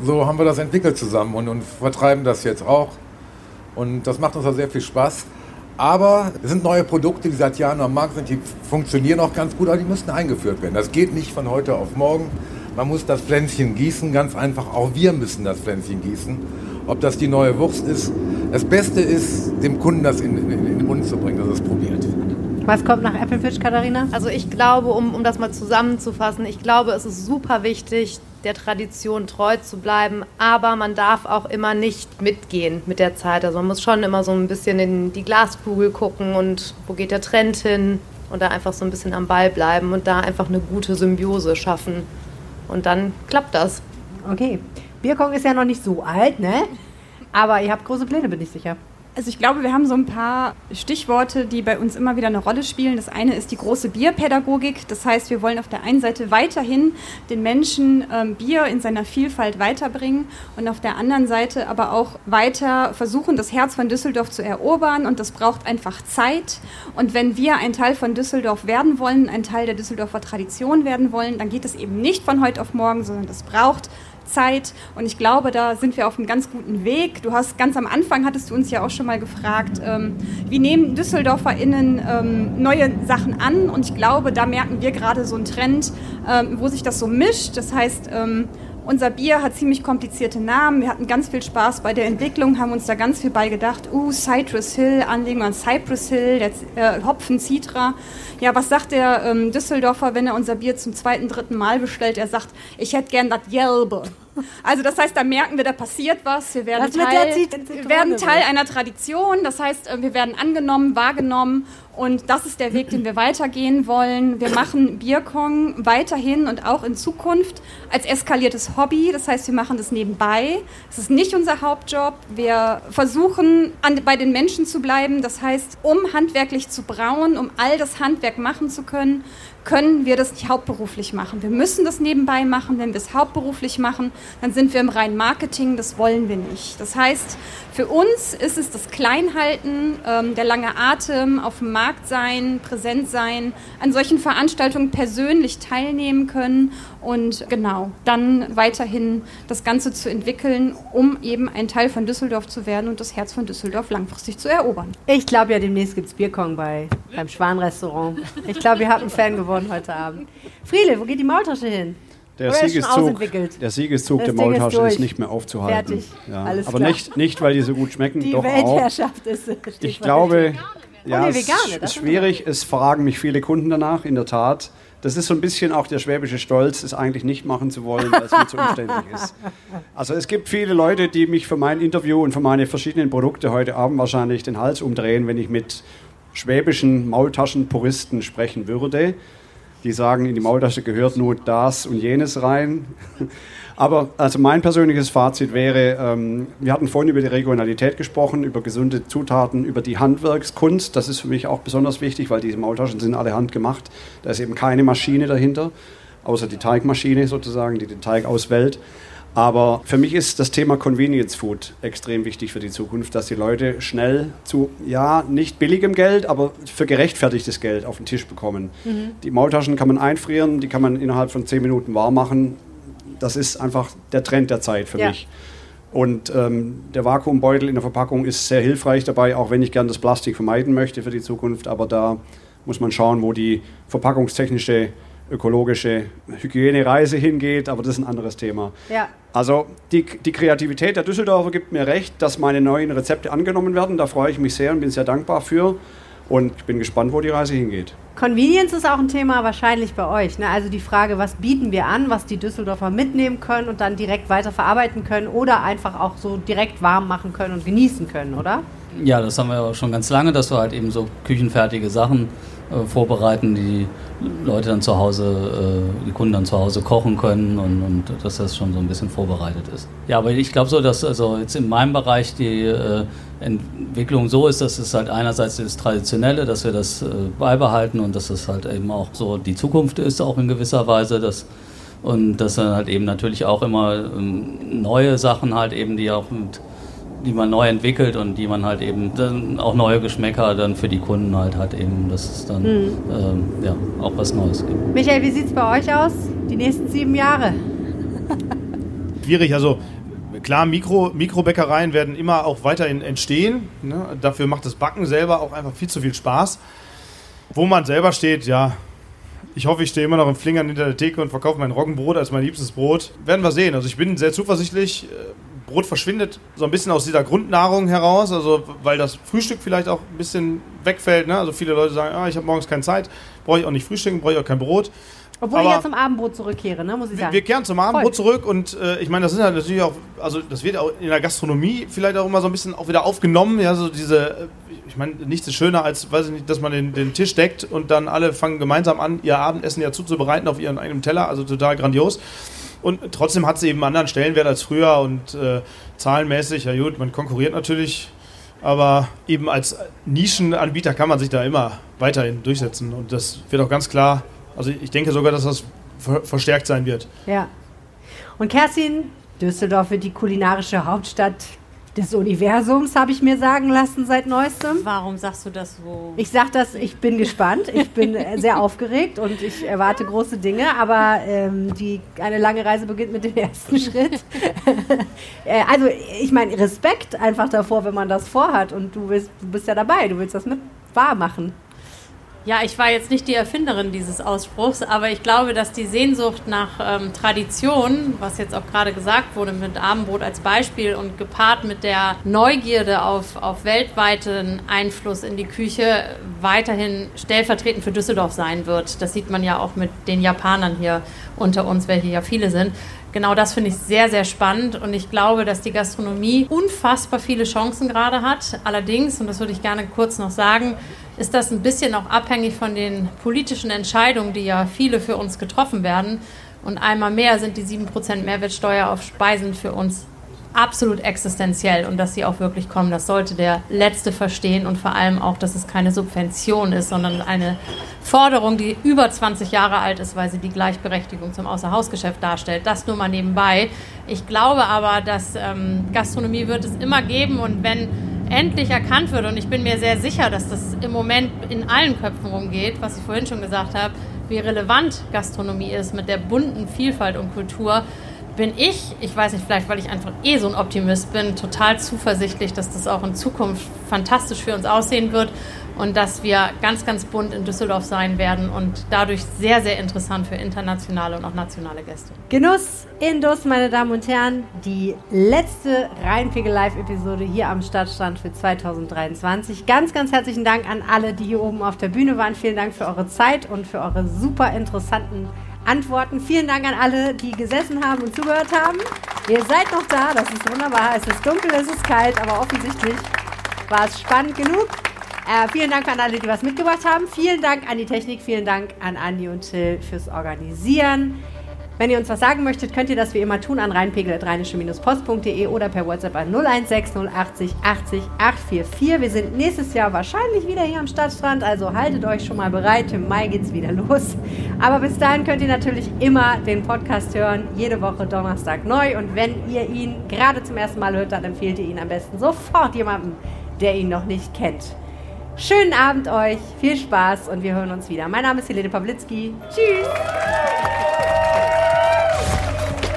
so haben wir das entwickelt zusammen und, und vertreiben das jetzt auch. Und das macht uns auch sehr viel Spaß. Aber es sind neue Produkte, die seit Jahren am Markt sind, die funktionieren auch ganz gut, aber die müssen eingeführt werden. Das geht nicht von heute auf morgen. Man muss das Pflänzchen gießen, ganz einfach. Auch wir müssen das Pflänzchen gießen. Ob das die neue Wurst ist. Das Beste ist, dem Kunden das in, in, in den Mund zu bringen, dass er es probiert. Was kommt nach Apple Pitch, Katharina? Also ich glaube, um, um das mal zusammenzufassen, ich glaube, es ist super wichtig, der Tradition treu zu bleiben, aber man darf auch immer nicht mitgehen mit der Zeit. Also man muss schon immer so ein bisschen in die Glaskugel gucken und wo geht der Trend hin und da einfach so ein bisschen am Ball bleiben und da einfach eine gute Symbiose schaffen. Und dann klappt das. Okay. Bierkong ist ja noch nicht so alt, ne? Aber ihr habt große Pläne, bin ich sicher. Also ich glaube, wir haben so ein paar Stichworte, die bei uns immer wieder eine Rolle spielen. Das eine ist die große Bierpädagogik. Das heißt, wir wollen auf der einen Seite weiterhin den Menschen ähm, Bier in seiner Vielfalt weiterbringen und auf der anderen Seite aber auch weiter versuchen, das Herz von Düsseldorf zu erobern. Und das braucht einfach Zeit. Und wenn wir ein Teil von Düsseldorf werden wollen, ein Teil der Düsseldorfer Tradition werden wollen, dann geht es eben nicht von heute auf morgen, sondern das braucht Zeit und ich glaube, da sind wir auf einem ganz guten Weg. Du hast ganz am Anfang hattest du uns ja auch schon mal gefragt, ähm, wie nehmen DüsseldorferInnen ähm, neue Sachen an und ich glaube, da merken wir gerade so einen Trend, ähm, wo sich das so mischt. Das heißt, ähm, unser Bier hat ziemlich komplizierte Namen. Wir hatten ganz viel Spaß bei der Entwicklung, haben uns da ganz viel bei gedacht. Uh, Citrus Hill, Anlehnung an Cypress Hill, der äh, Hopfen Citra. Ja, was sagt der ähm, Düsseldorfer, wenn er unser Bier zum zweiten, dritten Mal bestellt? Er sagt, ich hätte gern das Gelbe. Also das heißt, da merken wir, da passiert was. Wir werden, Das Teil, wir werden. Teil einer Tradition. Das heißt, äh, wir werden angenommen, wahrgenommen. Und das ist der Weg, den wir weitergehen wollen. Wir machen Bierkong weiterhin und auch in Zukunft als eskaliertes Hobby. Das heißt, wir machen das nebenbei. Es ist nicht unser Hauptjob. Wir versuchen, an, bei den Menschen zu bleiben. Das heißt, um handwerklich zu brauen, um all das Handwerk machen zu können, können wir das nicht hauptberuflich machen. Wir müssen das nebenbei machen. Wenn wir es hauptberuflich machen, dann sind wir im reinen Marketing. Das wollen wir nicht. Das heißt, für uns ist es das Kleinhalten, ähm, der lange Atem, auf dem Markt sein, präsent sein, an solchen Veranstaltungen persönlich teilnehmen können und genau, dann weiterhin das Ganze zu entwickeln, um eben ein Teil von Düsseldorf zu werden und das Herz von Düsseldorf langfristig zu erobern. Ich glaube ja, demnächst gibt es Bierkong bei, beim Schwan-Restaurant. Ich glaube, ihr habt einen Fan gewonnen heute Abend. Friede, wo geht die Maultasche hin? Der ist Siegeszug, der Siegeszug der ist Maultasche durch. ist, nicht mehr aufzuhalten. Fertig. Ja. Alles Aber klar. nicht, nicht, weil die so gut schmecken, Die doch auch. Weltherrschaft ist. steht Ich glaube, Oh, ja, nee, es ist ist schwierig. Es fragen mich viele Kunden danach, in der Tat. Das ist so ein bisschen auch der schwäbische Stolz, es eigentlich nicht machen zu wollen, weil es mir zu umständlich ist. Also es gibt viele Leute, die mich für mein Interview und für meine verschiedenen Produkte heute Abend wahrscheinlich den Hals umdrehen, wenn ich mit schwäbischen Maultaschenpuristen sprechen würde. Die sagen, in die Maultasche gehört nur das und jenes rein. *laughs* Aber also mein persönliches Fazit wäre, ähm, wir hatten vorhin über die Regionalität gesprochen, über gesunde Zutaten, über die Handwerkskunst. Das ist für mich auch besonders wichtig, weil diese Maultaschen sind alle handgemacht. Da ist eben keine Maschine dahinter, außer die Teigmaschine sozusagen, die den Teig auswählt. Aber für mich ist das Thema Convenience Food extrem wichtig für die Zukunft, dass die Leute schnell zu, ja, nicht billigem Geld, aber für gerechtfertigtes Geld auf den Tisch bekommen. Die Maultaschen kann man einfrieren, die kann man innerhalb von 10 Minuten warm machen. das ist einfach der Trend der Zeit für Ja. mich. Und ähm, der Vakuumbeutel in der Verpackung ist sehr hilfreich dabei, auch wenn ich gern das Plastik vermeiden möchte für die Zukunft. Aber da muss man schauen, wo die verpackungstechnische, ökologische Hygienereise hingeht. Aber das ist ein anderes Thema. Ja. Also die, die Kreativität der Düsseldorfer gibt mir recht, dass meine neuen Rezepte angenommen werden. Da freue ich mich sehr und bin sehr dankbar für. Und ich bin gespannt, wo die Reise hingeht. Convenience ist auch ein Thema wahrscheinlich bei euch. Ne? Also die Frage, was bieten wir an, was die Düsseldorfer mitnehmen können und dann direkt weiter verarbeiten können oder einfach auch so direkt warm machen können und genießen können, oder? Ja, das haben wir auch schon ganz lange, dass wir halt eben so küchenfertige Sachen äh, vorbereiten, die Leute dann zu Hause, äh, die Kunden dann zu Hause kochen können und, und dass das schon so ein bisschen vorbereitet ist. Ja, aber ich glaube so, dass also jetzt in meinem Bereich die äh, Entwicklung so ist, dass es halt einerseits das Traditionelle, dass wir das äh, beibehalten und dass es halt eben auch so die Zukunft ist, auch in gewisser Weise, dass und dass dann halt eben natürlich auch immer ähm, neue Sachen halt eben, die auch mit die man neu entwickelt und die man halt eben dann auch neue Geschmäcker dann für die Kunden halt hat eben, dass es dann ähm, ja, auch was Neues gibt. Michael, wie sieht es bei euch aus? Die nächsten sieben Jahre? Schwierig, also klar, Mikro, Mikrobäckereien werden immer auch weiterhin entstehen. Ne? Dafür macht das Backen selber auch einfach viel zu viel Spaß. Wo man selber steht, ja, ich hoffe, ich stehe immer noch im Flingern hinter der Theke und verkaufe mein Roggenbrot als mein liebstes Brot. Werden wir sehen. Also ich bin sehr zuversichtlich. Brot verschwindet so ein bisschen aus dieser Grundnahrung heraus, also weil das Frühstück vielleicht auch ein bisschen wegfällt. Ne? Also viele Leute sagen, ah, ich habe morgens keine Zeit, brauche ich auch nicht frühstücken, brauche ich auch kein Brot. Obwohl Aber- ich ja zum Abendbrot zurückkehre, ne, muss ich Wir, sagen. wir kehren zum Abendbrot zurück und äh, ich meine, das sind halt natürlich auch, also das wird auch in der Gastronomie vielleicht auch immer so ein bisschen auch wieder aufgenommen, ja, so diese, äh, ich meine, nichts ist schöner als, weiß ich nicht, dass man den, den Tisch deckt und dann alle fangen gemeinsam an, ihr Abendessen ja zuzubereiten auf ihren eigenen Teller, also total grandios. Und trotzdem hat sie eben einen anderen Stellenwert als früher und äh, zahlenmäßig, ja gut, man konkurriert natürlich, aber eben als Nischenanbieter kann man sich da immer weiterhin durchsetzen und das wird auch ganz klar, also ich denke sogar, dass das ver verstärkt sein wird. Ja. Und Kerstin, Düsseldorf wird die kulinarische Hauptstadt des Universums, habe ich mir sagen lassen seit neuestem. Warum sagst du das so? Ich sag das, ich bin gespannt, ich bin äh, sehr *laughs* aufgeregt und ich erwarte große Dinge, aber ähm, die, eine lange Reise beginnt mit dem ersten Schritt. *laughs* äh, also ich meine, Respekt einfach davor, wenn man das vorhat und du bist, du bist ja dabei, du willst das mit wahr machen. Ja, ich war jetzt nicht die Erfinderin dieses Ausspruchs, aber ich glaube, dass die Sehnsucht nach ähm, Tradition, was jetzt auch gerade gesagt wurde mit Abendbrot als Beispiel und gepaart mit der Neugierde auf, auf weltweiten Einfluss in die Küche, weiterhin stellvertretend für Düsseldorf sein wird. Das sieht man ja auch mit den Japanern hier unter uns, welche ja viele sind. Genau das finde ich sehr, sehr spannend und ich glaube, dass die Gastronomie unfassbar viele Chancen gerade hat. Allerdings, und das würde ich gerne kurz noch sagen, ist das ein bisschen auch abhängig von den politischen Entscheidungen, die ja viele für uns getroffen werden. Und einmal mehr sind die 7% Mehrwertsteuer auf Speisen für uns absolut existenziell und dass sie auch wirklich kommen. Das sollte der Letzte verstehen und vor allem auch, dass es keine Subvention ist, sondern eine Forderung, die über 20 Jahre alt ist, weil sie die Gleichberechtigung zum Außerhausgeschäft darstellt. Das nur mal nebenbei. Ich glaube aber, dass ähm, Gastronomie wird es immer geben und wenn endlich erkannt wird, und ich bin mir sehr sicher, dass das im Moment in allen Köpfen rumgeht, was ich vorhin schon gesagt habe, wie relevant Gastronomie ist mit der bunten Vielfalt und Kultur, bin ich, ich weiß nicht, vielleicht weil ich einfach eh so ein Optimist bin, total zuversichtlich, dass das auch in Zukunft fantastisch für uns aussehen wird und dass wir ganz, ganz bunt in Düsseldorf sein werden und dadurch sehr, sehr interessant für internationale und auch nationale Gäste. Genuss in Duss, meine Damen und Herren. Die letzte Rheinpegel Live-Episode hier am Stadtstrand für 2023. Ganz, ganz herzlichen Dank an alle, die hier oben auf der Bühne waren. Vielen Dank für eure Zeit und für eure super interessanten Antworten. Vielen Dank an alle, die gesessen haben und zugehört haben. Ihr seid noch da, das ist wunderbar. Es ist dunkel, es ist kalt, aber offensichtlich war es spannend genug. Äh, vielen Dank an alle, die was mitgebracht haben. Vielen Dank an die Technik. Vielen Dank an Andi und Till fürs Organisieren. Wenn ihr uns was sagen möchtet, könnt ihr das wie immer tun an rheinpegel.rheinische-post.de oder per WhatsApp an 016 080 80 844. Wir sind nächstes Jahr wahrscheinlich wieder hier am Stadtstrand, also haltet euch schon mal bereit. Im Mai geht's wieder *laughs* los. Aber bis dahin könnt ihr natürlich immer den Podcast hören, jede Woche Donnerstag neu. Und wenn ihr ihn gerade zum ersten Mal hört, dann empfehlt ihr ihn am besten sofort jemandem, der ihn noch nicht kennt. Schönen Abend euch, viel Spaß und wir hören uns wieder. Mein Name ist Helene Pawlitzki. Tschüss!